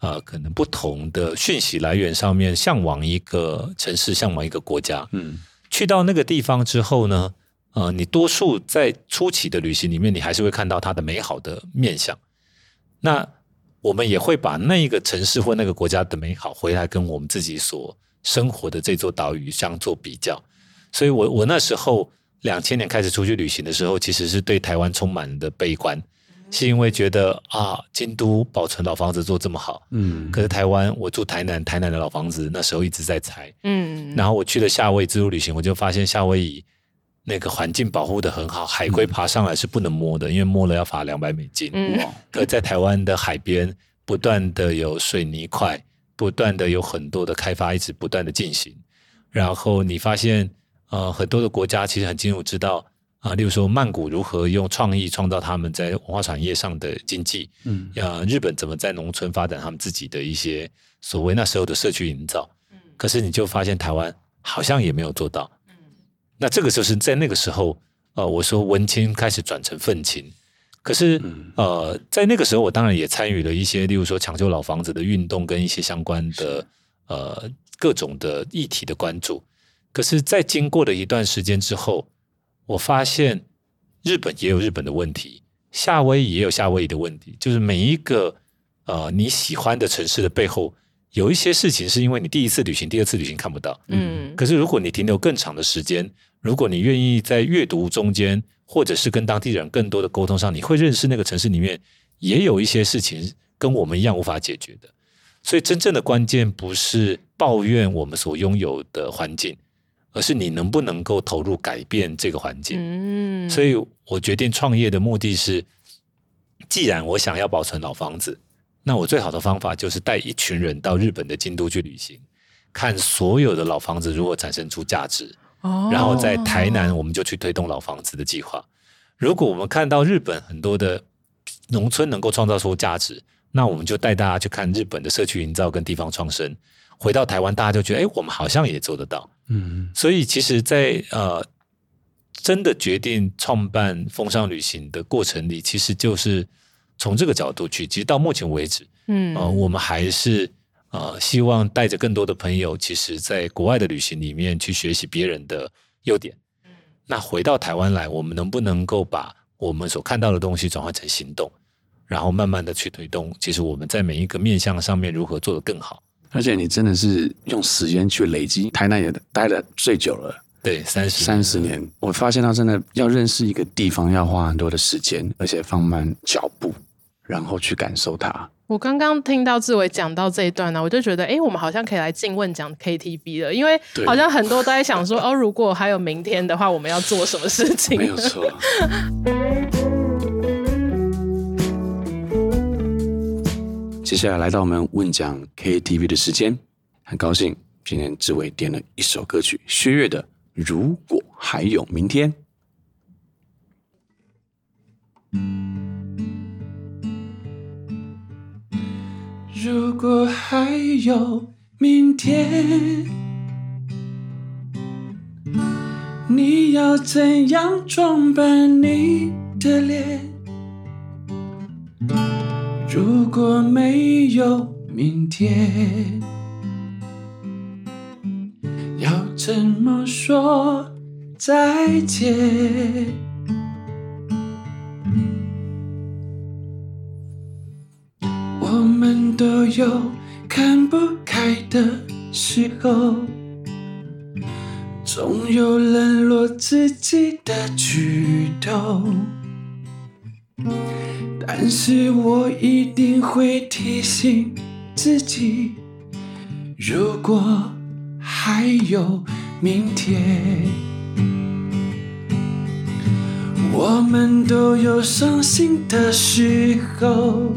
呃可能不同的讯息来源上面，向往一个城市，向往一个国家。嗯，去到那个地方之后呢，呃，你多数在初期的旅行里面，你还是会看到它的美好的面相。那我们也会把那一个城市或那个国家的美好回来跟我们自己所生活的这座岛屿相做比较。所以我我那时候两千年开始出去旅行的时候，其实是对台湾充满的悲观，是因为觉得啊，京都保存老房子做这么好，嗯，可是台湾我住台南，台南的老房子那时候一直在拆，嗯，然后我去了夏威夷自助旅行，我就发现夏威夷。那个环境保护得很好，海龟爬上来是不能摸的，嗯、因为摸了要罚两百美金。嗯，可在台湾的海边，不断的有水泥块，不断的有很多的开发，一直不断的进行。然后你发现，呃，很多的国家其实很清楚知道啊、呃，例如说曼谷如何用创意创造他们在文化产业上的经济，嗯，呃，日本怎么在农村发展他们自己的一些所谓那时候的社区营造，嗯，可是你就发现台湾好像也没有做到。嗯。那这个就是在那个时候，呃，我说文青开始转成愤青，可是，呃，在那个时候，我当然也参与了一些，例如说抢救老房子的运动跟一些相关的呃各种的议题的关注。可是，在经过了一段时间之后，我发现日本也有日本的问题，夏威夷也有夏威夷的问题，就是每一个呃你喜欢的城市的背后。有一些事情是因为你第一次旅行、第二次旅行看不到，嗯。可是如果你停留更长的时间，如果你愿意在阅读中间，或者是跟当地人更多的沟通上，你会认识那个城市里面也有一些事情跟我们一样无法解决的。所以真正的关键不是抱怨我们所拥有的环境，而是你能不能够投入改变这个环境。嗯。所以我决定创业的目的是，既然我想要保存老房子。那我最好的方法就是带一群人到日本的京都去旅行，看所有的老房子如何产生出价值。哦，然后在台南我们就去推动老房子的计划。如果我们看到日本很多的农村能够创造出价值，那我们就带大家去看日本的社区营造跟地方创生。回到台湾，大家就觉得，哎，我们好像也做得到。嗯，所以其实在，在呃真的决定创办风尚旅行的过程里，其实就是。从这个角度去，其实到目前为止，嗯，呃，我们还是呃希望带着更多的朋友，其实在国外的旅行里面去学习别人的优点。嗯，那回到台湾来，我们能不能够把我们所看到的东西转换成行动，然后慢慢的去推动？其实我们在每一个面向上面如何做得更好？而且你真的是用时间去累积，台南也待了最久了，对，三十三十年。我发现他真的要认识一个地方，要花很多的时间，而且放慢脚步。然后去感受它。我刚刚听到志伟讲到这一段呢，我就觉得，哎，我们好像可以来进问讲 KTV 了，因为好像很多都在想说，哦，如果还有明天的话，我们要做什么事情？没有错。接下来来到我们问讲 KTV 的时间，很高兴今天志伟点了一首歌曲，薛岳的《如果还有明天》。如果还有明天，你要怎样装扮你的脸？如果没有明天，要怎么说再见？我们都有看不开的时候，总有冷落自己的举动，但是我一定会提醒自己，如果还有明天，我们都有伤心的时候。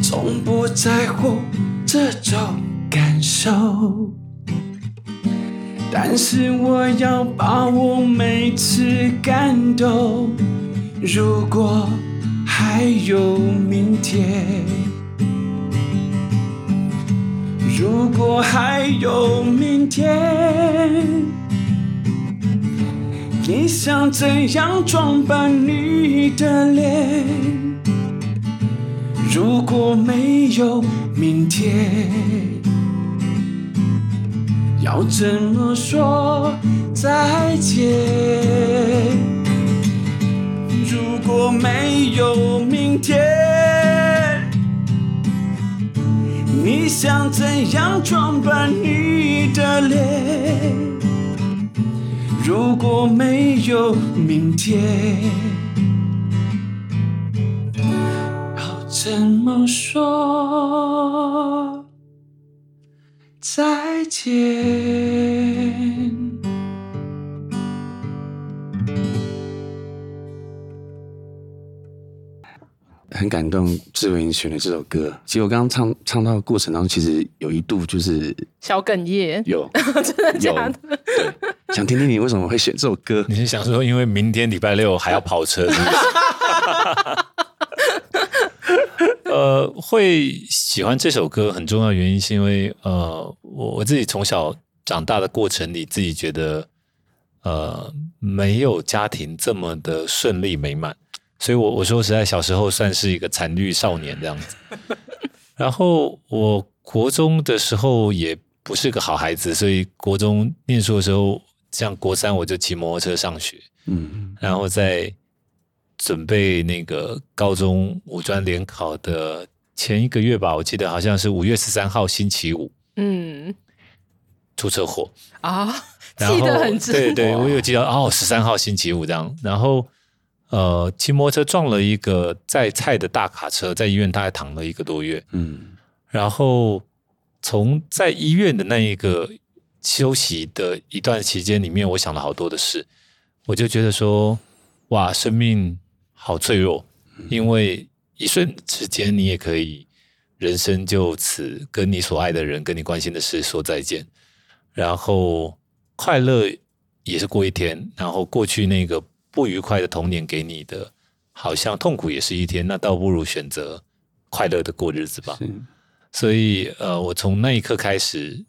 从不在乎这种感受，但是我要把握每次感动。如果还有明天，如果还有明天，你想怎样装扮你的脸？如果没有明天，要怎么说再见？如果没有明天，你想怎样装扮你的脸？如果没有明天，要怎么说再见？很感动，志伟选的这首歌。其实我刚刚唱唱到的过程当中，其实有一度就是小哽咽，有 真的假的？对，想听听你为什么会选这首歌？你是想说，因为明天礼拜六还要跑车是不是？呃，会喜欢这首歌很重要原因是因为呃，我我自己从小长大的过程里，自己觉得呃，没有家庭这么的顺利美满。所以我，我我说实在，小时候算是一个惨绿少年这样子。然后，我国中的时候也不是个好孩子，所以国中念书的时候，像国三我就骑摩托车上学，嗯，然后在准备那个高中五专联考的前一个月吧，我记得好像是五月十三号星期五，嗯，出车祸啊，记得很清楚，对对，我有记得哦，十三号星期五这样，然后。呃，骑摩托车撞了一个载菜的大卡车，在医院大概躺了一个多月。嗯，然后从在医院的那一个休息的一段期间里面，我想了好多的事，我就觉得说，哇，生命好脆弱，因为一瞬之间你也可以人生就此跟你所爱的人、跟你关心的事说再见，然后快乐也是过一天，然后过去那个。不愉快的童年给你的，好像痛苦也是一天，那倒不如选择快乐的过日子吧。所以，呃，我从那一刻开始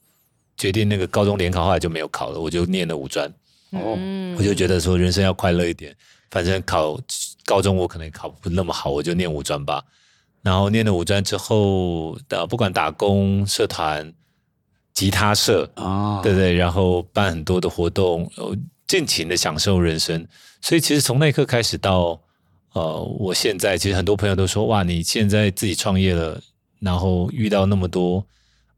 决定，那个高中联考后来就没有考了，我就念了五专。哦，我就觉得说人生要快乐一点，反正考高中我可能考不那么好，我就念五专吧。然后念了五专之后，不管打工、社团、吉他社啊，哦、对对，然后办很多的活动，尽情的享受人生。所以其实从那一刻开始到呃，我现在其实很多朋友都说哇，你现在自己创业了，然后遇到那么多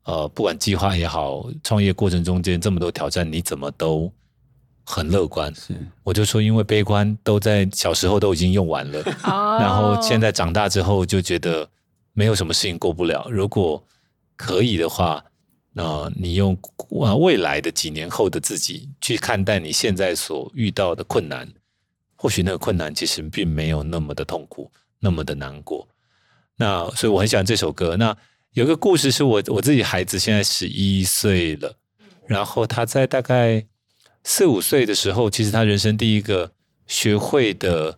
呃，不管计划也好，创业过程中间这么多挑战，你怎么都很乐观？是，我就说因为悲观都在小时候都已经用完了，哦、然后现在长大之后就觉得没有什么事情过不了。如果可以的话，那、呃、你用未来的几年后的自己去看待你现在所遇到的困难。或许那个困难其实并没有那么的痛苦，那么的难过。那所以我很喜欢这首歌。那有个故事是我我自己孩子现在十一岁了，然后他在大概四五岁的时候，其实他人生第一个学会的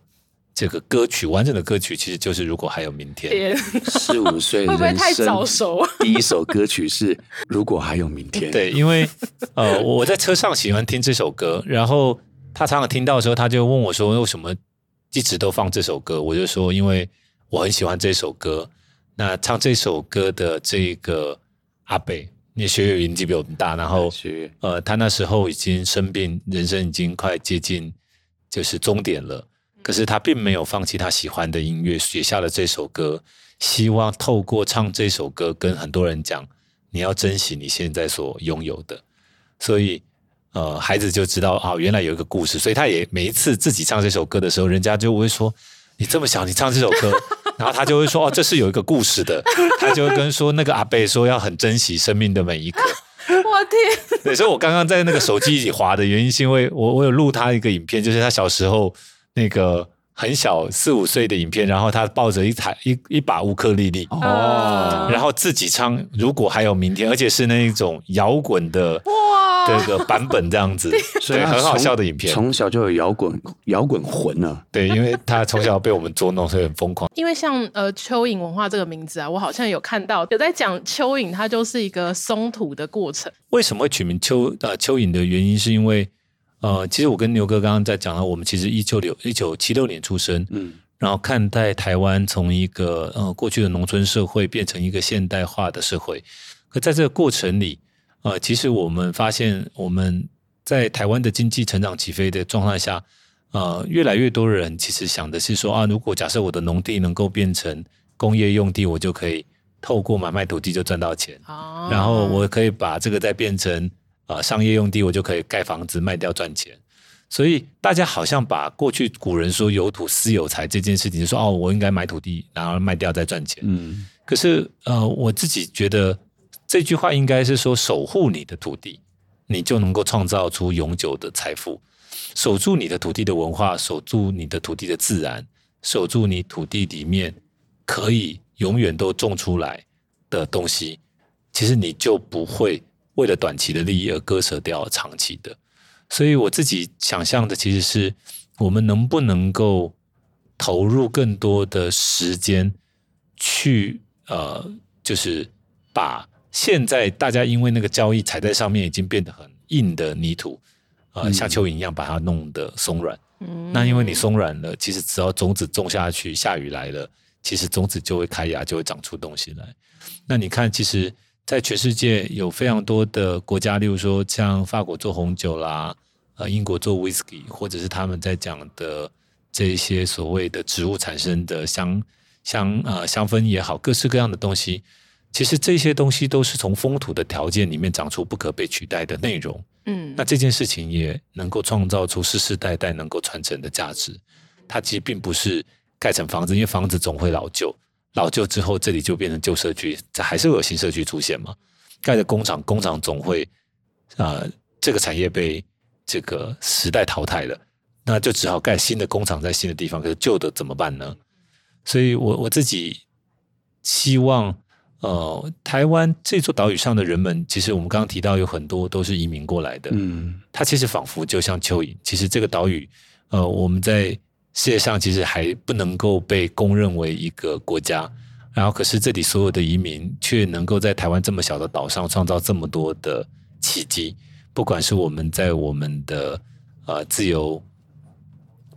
这个歌曲，完整的歌曲，其实就是《如果还有明天》。四五岁会不会太早熟？第一首歌曲是《如果还有明天》。对，因为呃，我在车上喜欢听这首歌，然后。他常常听到的时候，他就问我说：“为什么一直都放这首歌？”我就说：“因为我很喜欢这首歌。那唱这首歌的这个阿北，你学业年纪比我们大，然后呃，他那时候已经生病，人生已经快接近就是终点了。可是他并没有放弃他喜欢的音乐，写下了这首歌，希望透过唱这首歌跟很多人讲，你要珍惜你现在所拥有的。所以。”呃，孩子就知道啊，原来有一个故事，所以他也每一次自己唱这首歌的时候，人家就会说：“你这么小，你唱这首歌。” 然后他就会说：“哦，这是有一个故事的。” 他就会跟说那个阿贝说要很珍惜生命的每一刻。我天！对，所以我刚刚在那个手机里滑的原因，是因为我我有录他一个影片，就是他小时候那个。很小四五岁的影片，然后他抱着一台一一把乌克丽丽哦，然后自己唱。如果还有明天，而且是那一种摇滚的哇，这个版本这样子，所以很好笑的影片。从小就有摇滚摇滚魂啊，对，因为他从小被我们捉弄，所以很疯狂。因为像呃蚯蚓文化这个名字啊，我好像有看到有在讲蚯蚓，它就是一个松土的过程。为什么会取名蚯呃蚯蚓的原因，是因为。呃，其实我跟牛哥刚刚在讲了，我们其实一九六一九七六年出生，嗯，然后看待台湾从一个呃过去的农村社会变成一个现代化的社会，可在这个过程里，呃，其实我们发现我们在台湾的经济成长起飞的状态下，呃，越来越多人其实想的是说啊，如果假设我的农地能够变成工业用地，我就可以透过买卖土地就赚到钱，哦，然后我可以把这个再变成。啊、呃，商业用地我就可以盖房子卖掉赚钱，所以大家好像把过去古人说有土私有财这件事情，就说哦，我应该买土地，然后卖掉再赚钱。嗯，可是呃，我自己觉得这句话应该是说，守护你的土地，你就能够创造出永久的财富；守住你的土地的文化，守住你的土地的自然，守住你土地里面可以永远都种出来的东西，其实你就不会。为了短期的利益而割舍掉长期的，所以我自己想象的其实是，我们能不能够投入更多的时间去呃，就是把现在大家因为那个交易踩在上面已经变得很硬的泥土，呃，像蚯蚓一样把它弄得松软。嗯，那因为你松软了，其实只要种子种下去，下雨来了，其实种子就会开芽，就会长出东西来。那你看，其实。在全世界有非常多的国家，例如说像法国做红酒啦，呃，英国做 whisky，或者是他们在讲的这一些所谓的植物产生的香香呃香氛也好，各式各样的东西，其实这些东西都是从风土的条件里面长出不可被取代的内容。嗯，那这件事情也能够创造出世世代代能够传承的价值。它其实并不是盖成房子，因为房子总会老旧。老旧之后，这里就变成旧社区，这还是会有新社区出现嘛？盖的工厂，工厂总会，呃，这个产业被这个时代淘汰了，那就只好盖新的工厂在新的地方。可是旧的怎么办呢？所以我我自己希望，呃，台湾这座岛屿上的人们，其实我们刚刚提到有很多都是移民过来的，嗯，它其实仿佛就像蚯蚓。其实这个岛屿，呃，我们在。世界上其实还不能够被公认为一个国家，然后可是这里所有的移民却能够在台湾这么小的岛上创造这么多的奇迹。不管是我们在我们的呃自由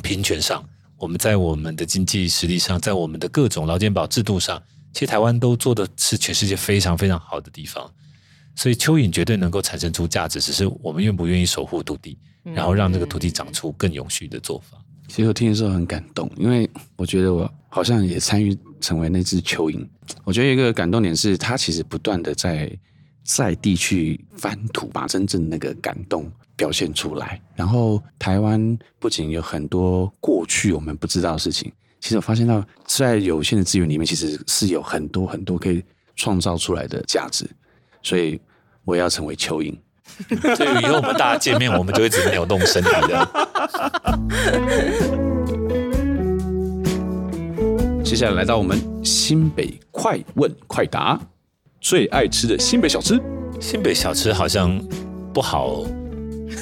平权上，我们在我们的经济实力上，在我们的各种劳健保制度上，其实台湾都做的是全世界非常非常好的地方。所以蚯蚓绝对能够产生出价值，只是我们愿不愿意守护土地，然后让这个土地长出更永续的做法。其实我听的时候很感动，因为我觉得我好像也参与成为那只蚯蚓。我觉得一个感动点是，它其实不断的在在地去翻土，把真正那个感动表现出来。然后台湾不仅有很多过去我们不知道的事情，其实我发现到在有限的资源里面，其实是有很多很多可以创造出来的价值。所以我要成为蚯蚓。所以以后我们大家见面，我们就一直扭动身体的。接下来来到我们新北快问快答，最爱吃的新北小吃。新北小吃好像不好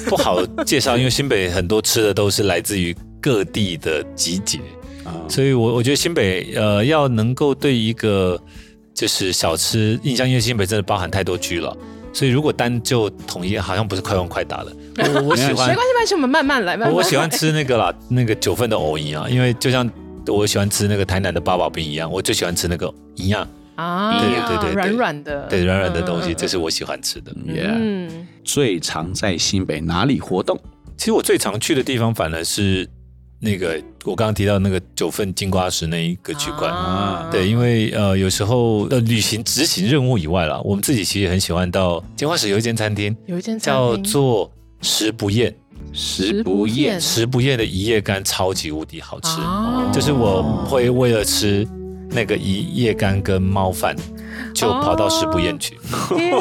不好介绍，因为新北很多吃的都是来自于各地的集结啊，所以我我觉得新北呃要能够对一个就是小吃印象，因为新北真的包含太多区了。所以，如果单就统一，好像不是快问快答了。我我喜欢，没关系，没关系，我们慢慢来。慢慢来，我喜欢吃那个啦，那个九份的藕银啊，因为就像我喜欢吃那个台南的八宝饼一样，我最喜欢吃那个一样啊，对对对对，软软的，对软软的东西，这是我喜欢吃的。嗯，最常在新北哪里活动？其实我最常去的地方，反而是。那个我刚刚提到那个九份金瓜石那一个区块。啊，对，因为呃有时候呃旅行执行任务以外啦，我们自己其实很喜欢到金瓜石有一间餐厅，有一间叫做食不厌，食不厌，食不厌的一夜干超级无敌好吃，就是我会为了吃那个一夜干跟猫饭，就跑到食不厌去，天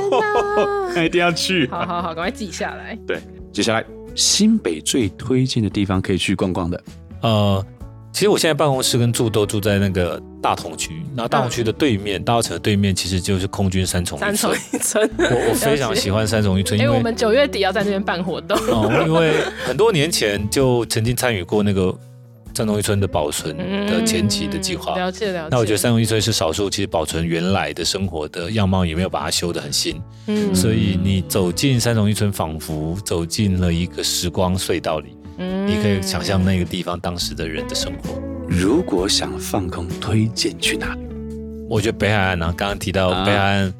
那，一定要去，好好好，赶快记下来，对，接下来。新北最推荐的地方可以去逛逛的，呃，其实我现在办公室跟住都住在那个大同区，那大同区的对面，大稻城的对面其实就是空军三重三重一村。我我非常喜欢三重一村，因为我们九月底要在那边办活动。哦，因为很多年前就曾经参与过那个三重一村的保存的前期的计划。嗯、了解了解。那我觉得三重一村是少数，其实保存原来的生活的样貌，也没有把它修得很新。嗯，所以你走进三重一村，仿佛走进了一个时光隧道里。嗯，你可以想象那个地方当时的人的生活。如果想放空，推荐去哪里？我觉得北海岸呢、啊，刚刚提到北海岸，啊、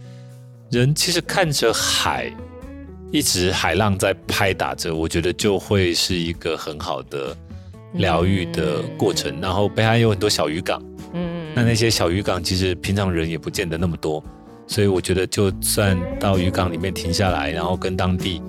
人其实看着海。一直海浪在拍打着，我觉得就会是一个很好的疗愈的过程。嗯、然后北海有很多小渔港，嗯，那那些小渔港其实平常人也不见得那么多，所以我觉得就算到渔港里面停下来，然后跟当地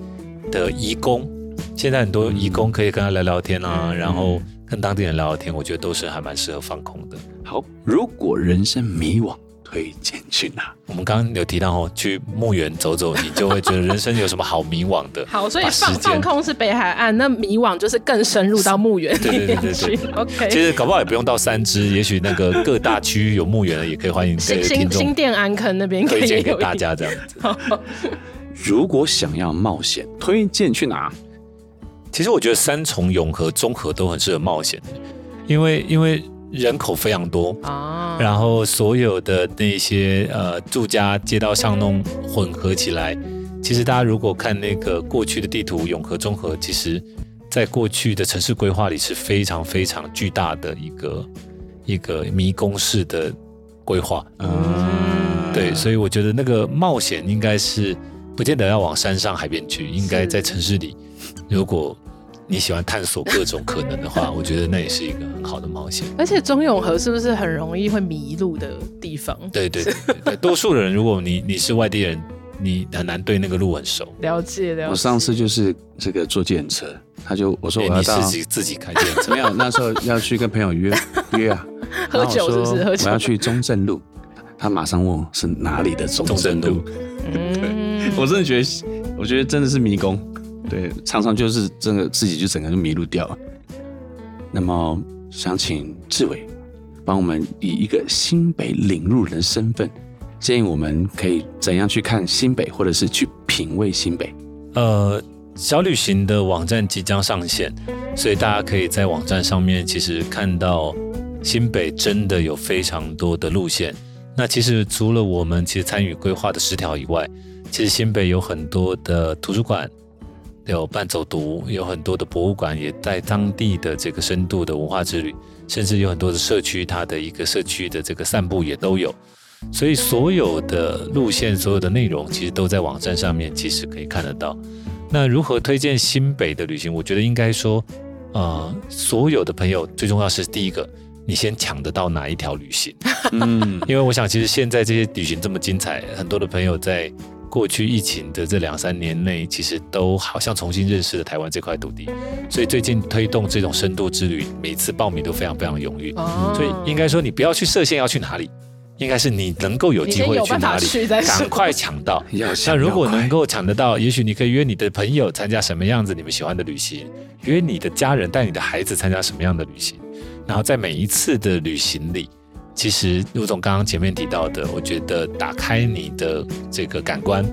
的移工，现在很多移工可以跟他聊聊天啊，嗯、然后跟当地人聊聊天，我觉得都是还蛮适合放空的。好，如果人生迷惘。推荐去哪？我们刚刚有提到哦，去墓园走走，你就会觉得人生有什么好迷惘的。好，所以放放空是北海岸，那迷惘就是更深入到墓园里面去。对对对对 OK，其实搞不好也不用到三芝，也许那个各大区域有墓园的，也可以欢迎各位听众。新店安坑那边可以推荐给大家这样子。如果想要冒险，推荐去哪？其实我觉得三重、永和、中和都很适合冒险，因为因为。人口非常多啊，然后所有的那些呃住家街道巷弄混合起来，其实大家如果看那个过去的地图，永和、中和，其实在过去的城市规划里是非常非常巨大的一个一个迷宫式的规划。嗯，对，所以我觉得那个冒险应该是不见得要往山上海边去，应该在城市里，如果。你喜欢探索各种可能的话，我觉得那也是一个很好的冒险。而且中永和是不是很容易会迷路的地方？对对对，对，多数的人，如果你你是外地人，你很难对那个路很熟。了解了解。我上次就是这个坐计程车，他就我说我要到自己自己开车，没有那时候要去跟朋友约 约啊，喝酒是不是？喝酒。我要去中正路，他马上问我是哪里的中正路。嗯，我真的觉得，我觉得真的是迷宫。对，常常就是真的自己就整个就迷路掉了。那么想请志伟帮我们以一个新北领路人的身份，建议我们可以怎样去看新北，或者是去品味新北？呃，小旅行的网站即将上线，所以大家可以在网站上面其实看到新北真的有非常多的路线。那其实除了我们其实参与规划的十条以外，其实新北有很多的图书馆。有伴走读，有很多的博物馆，也在当地的这个深度的文化之旅，甚至有很多的社区，它的一个社区的这个散步也都有。所以所有的路线，所有的内容，其实都在网站上面，其实可以看得到。那如何推荐新北的旅行？我觉得应该说，呃，所有的朋友最重要是第一个，你先抢得到哪一条旅行？嗯，因为我想，其实现在这些旅行这么精彩，很多的朋友在。过去疫情的这两三年内，其实都好像重新认识了台湾这块土地，所以最近推动这种深度之旅，每次报名都非常非常踊跃。哦、所以应该说，你不要去设限要去哪里，应该是你能够有机会去哪里，赶快抢到。那如果能够抢得到，也许你可以约你的朋友参加什么样子你们喜欢的旅行，约你的家人带你的孩子参加什么样的旅行，然后在每一次的旅行里。其实，陆总刚刚前面提到的，我觉得打开你的这个感官，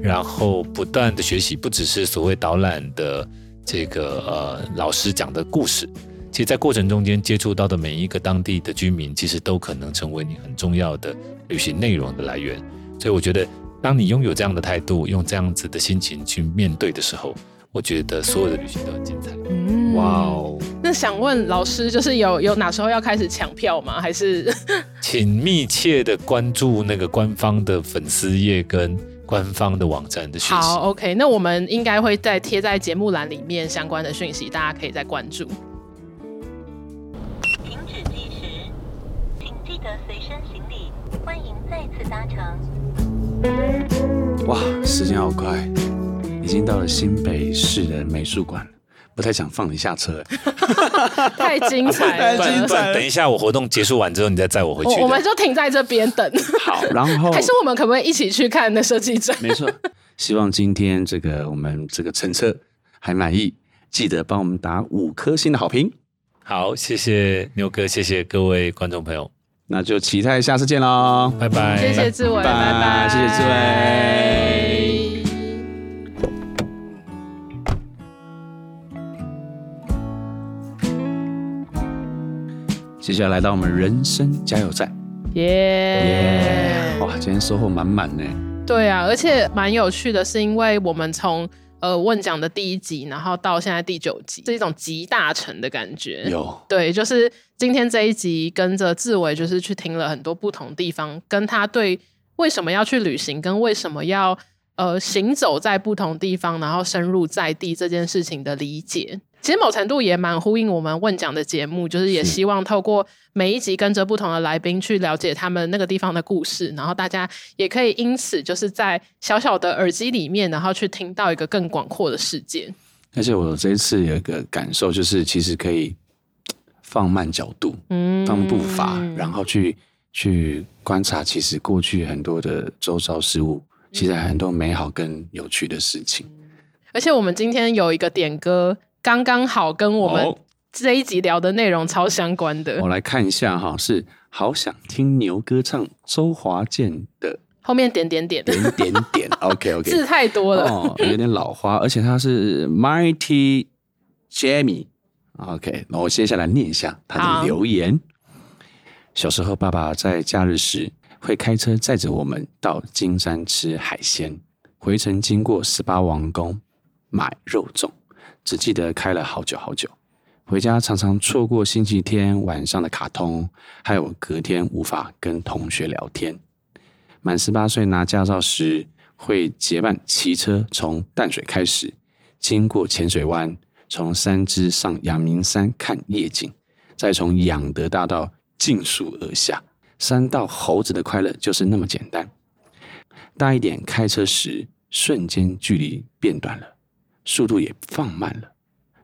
然后不断的学习，不只是所谓导览的这个呃老师讲的故事，其实，在过程中间接触到的每一个当地的居民，其实都可能成为你很重要的旅行内容的来源。所以，我觉得，当你拥有这样的态度，用这样子的心情去面对的时候，我觉得所有的旅行都很精彩。嗯，哇哦！那想问老师，就是有有哪时候要开始抢票吗？还是 请密切的关注那个官方的粉丝页跟官方的网站的讯息。好，OK，那我们应该会再贴在节目栏里面相关的讯息，大家可以再关注。停止计时，请记得随身行李。欢迎再次搭乘。哇，时间好快。已经到了新北市的美术馆，不太想放你下车，太精彩了，太精彩了。等一下，我活动结束完之后，你再载我回去。我们就停在这边等。好，然后还是我们可不可以一起去看那设计展？没错，希望今天这个我们这个乘车还满意，记得帮我们打五颗星的好评。好，谢谢牛哥，谢谢各位观众朋友，那就期待下次见喽，拜拜。谢谢志伟，拜拜，谢谢志伟。接下来来到我们人生加油站，耶耶！哇，今天收获满满呢。对啊，而且蛮有趣的是，因为我们从呃问讲的第一集，然后到现在第九集，是一种集大成的感觉。有对，就是今天这一集跟着志伟，就是去听了很多不同地方，跟他对为什么要去旅行，跟为什么要呃行走在不同地方，然后深入在地这件事情的理解。其实某程度也蛮呼应我们问讲的节目，就是也希望透过每一集跟着不同的来宾去了解他们那个地方的故事，然后大家也可以因此就是在小小的耳机里面，然后去听到一个更广阔的世界。而且我这一次有一个感受，就是其实可以放慢角度，嗯，放步伐，然后去去观察，其实过去很多的周遭事物，其实很多美好跟有趣的事情。而且我们今天有一个点歌。刚刚好跟我们这一集聊的内容超相关的。我来看一下哈，是好想听牛哥唱周华健的后面点点点。点点点，OK OK，字太多了，哦，有点老花，而且他是 Mighty Jamie，OK，那我接下来念一下他的留言。小时候，爸爸在假日时会开车载着我们到金山吃海鲜，回程经过十八王宫买肉粽。只记得开了好久好久，回家常常错过星期天晚上的卡通，还有隔天无法跟同学聊天。满十八岁拿驾照时，会结伴骑车从淡水开始，经过浅水湾，从三芝上阳明山看夜景，再从仰德大道尽速而下。山道猴子的快乐就是那么简单。大一点开车时，瞬间距离变短了。速度也放慢了，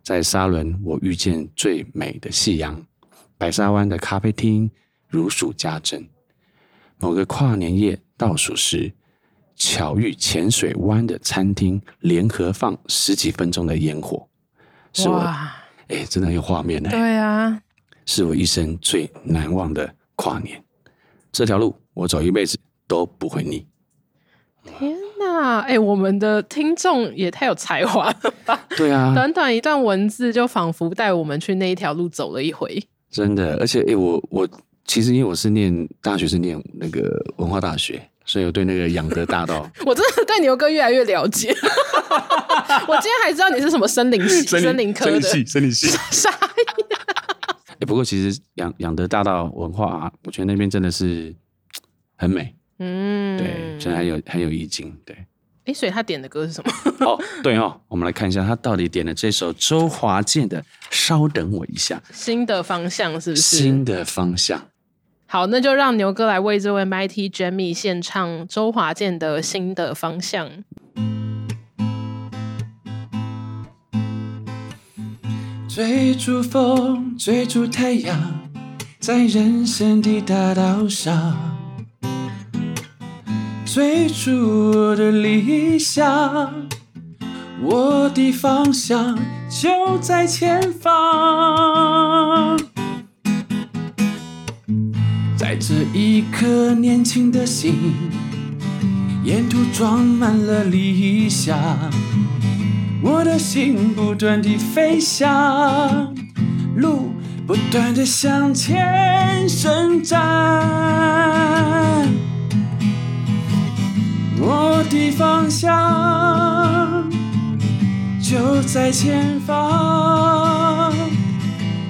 在沙伦，我遇见最美的夕阳。白沙湾的咖啡厅如数家珍。某个跨年夜倒数时，巧遇浅水湾的餐厅联合放十几分钟的烟火，是我哎、欸，真的很有画面呢。对啊，是我一生最难忘的跨年。这条路我走一辈子都不会腻。天哪，哎、欸，我们的听众也太有才华了吧？对啊，短短一段文字就仿佛带我们去那一条路走了一回。真的，而且哎、欸，我我其实因为我是念大学是念那个文化大学，所以我对那个养德大道，我真的对牛哥越来越了解。我今天还知道你是什么森林系、森林科的森林系。啥呀？哎、欸，不过其实养养德大道文化、啊，我觉得那边真的是很美。嗯，对，真的很有很有意境。对，哎，所以他点的歌是什么？哦，对哦，我们来看一下他到底点的这首周华健的《稍等我一下》。新的方向是不是？新的方向。好，那就让牛哥来为这位 Mighty Jamie 献唱周华健的《新的方向》。追逐风，追逐太阳，在人生的大道上。追逐我的理想，我的方向就在前方。在这一颗年轻的心，沿途装满了理想，我的心不断地飞翔，路不断地向前伸展。我的方向就在前方，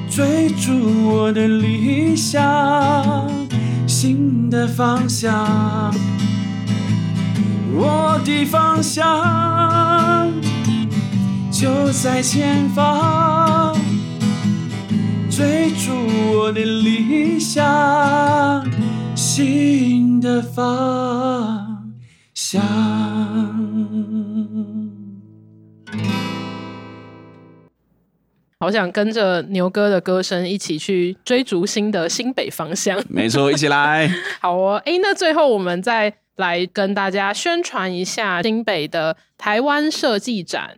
追逐我的理想，新的方向。我的方向就在前方，追逐我的理想，新的方。想，好想跟着牛哥的歌声一起去追逐新的新北方向。没错，一起来。好哦，哎，那最后我们再来跟大家宣传一下新北的台湾设计展。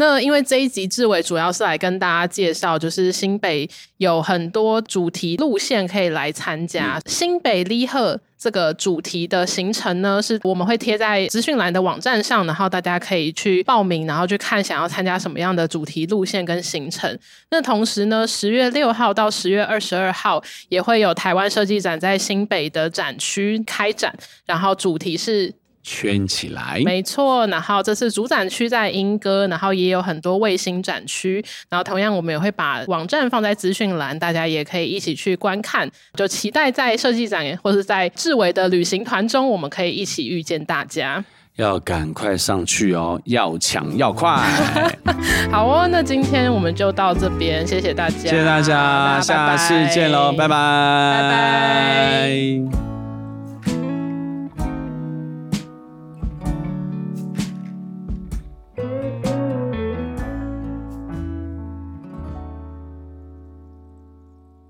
那因为这一集志伟主要是来跟大家介绍，就是新北有很多主题路线可以来参加。嗯、新北哩贺这个主题的行程呢，是我们会贴在资讯栏的网站上，然后大家可以去报名，然后去看想要参加什么样的主题路线跟行程。那同时呢，十月六号到十月二十二号也会有台湾设计展在新北的展区开展，然后主题是。圈起来，没错。然后这次主展区在莺歌，然后也有很多卫星展区。然后同样，我们也会把网站放在资讯栏，大家也可以一起去观看。就期待在设计展或是在志伟的旅行团中，我们可以一起遇见大家。要赶快上去哦，要抢要快。好哦，那今天我们就到这边，谢谢大家，谢谢大家，下次见喽，拜拜，拜拜。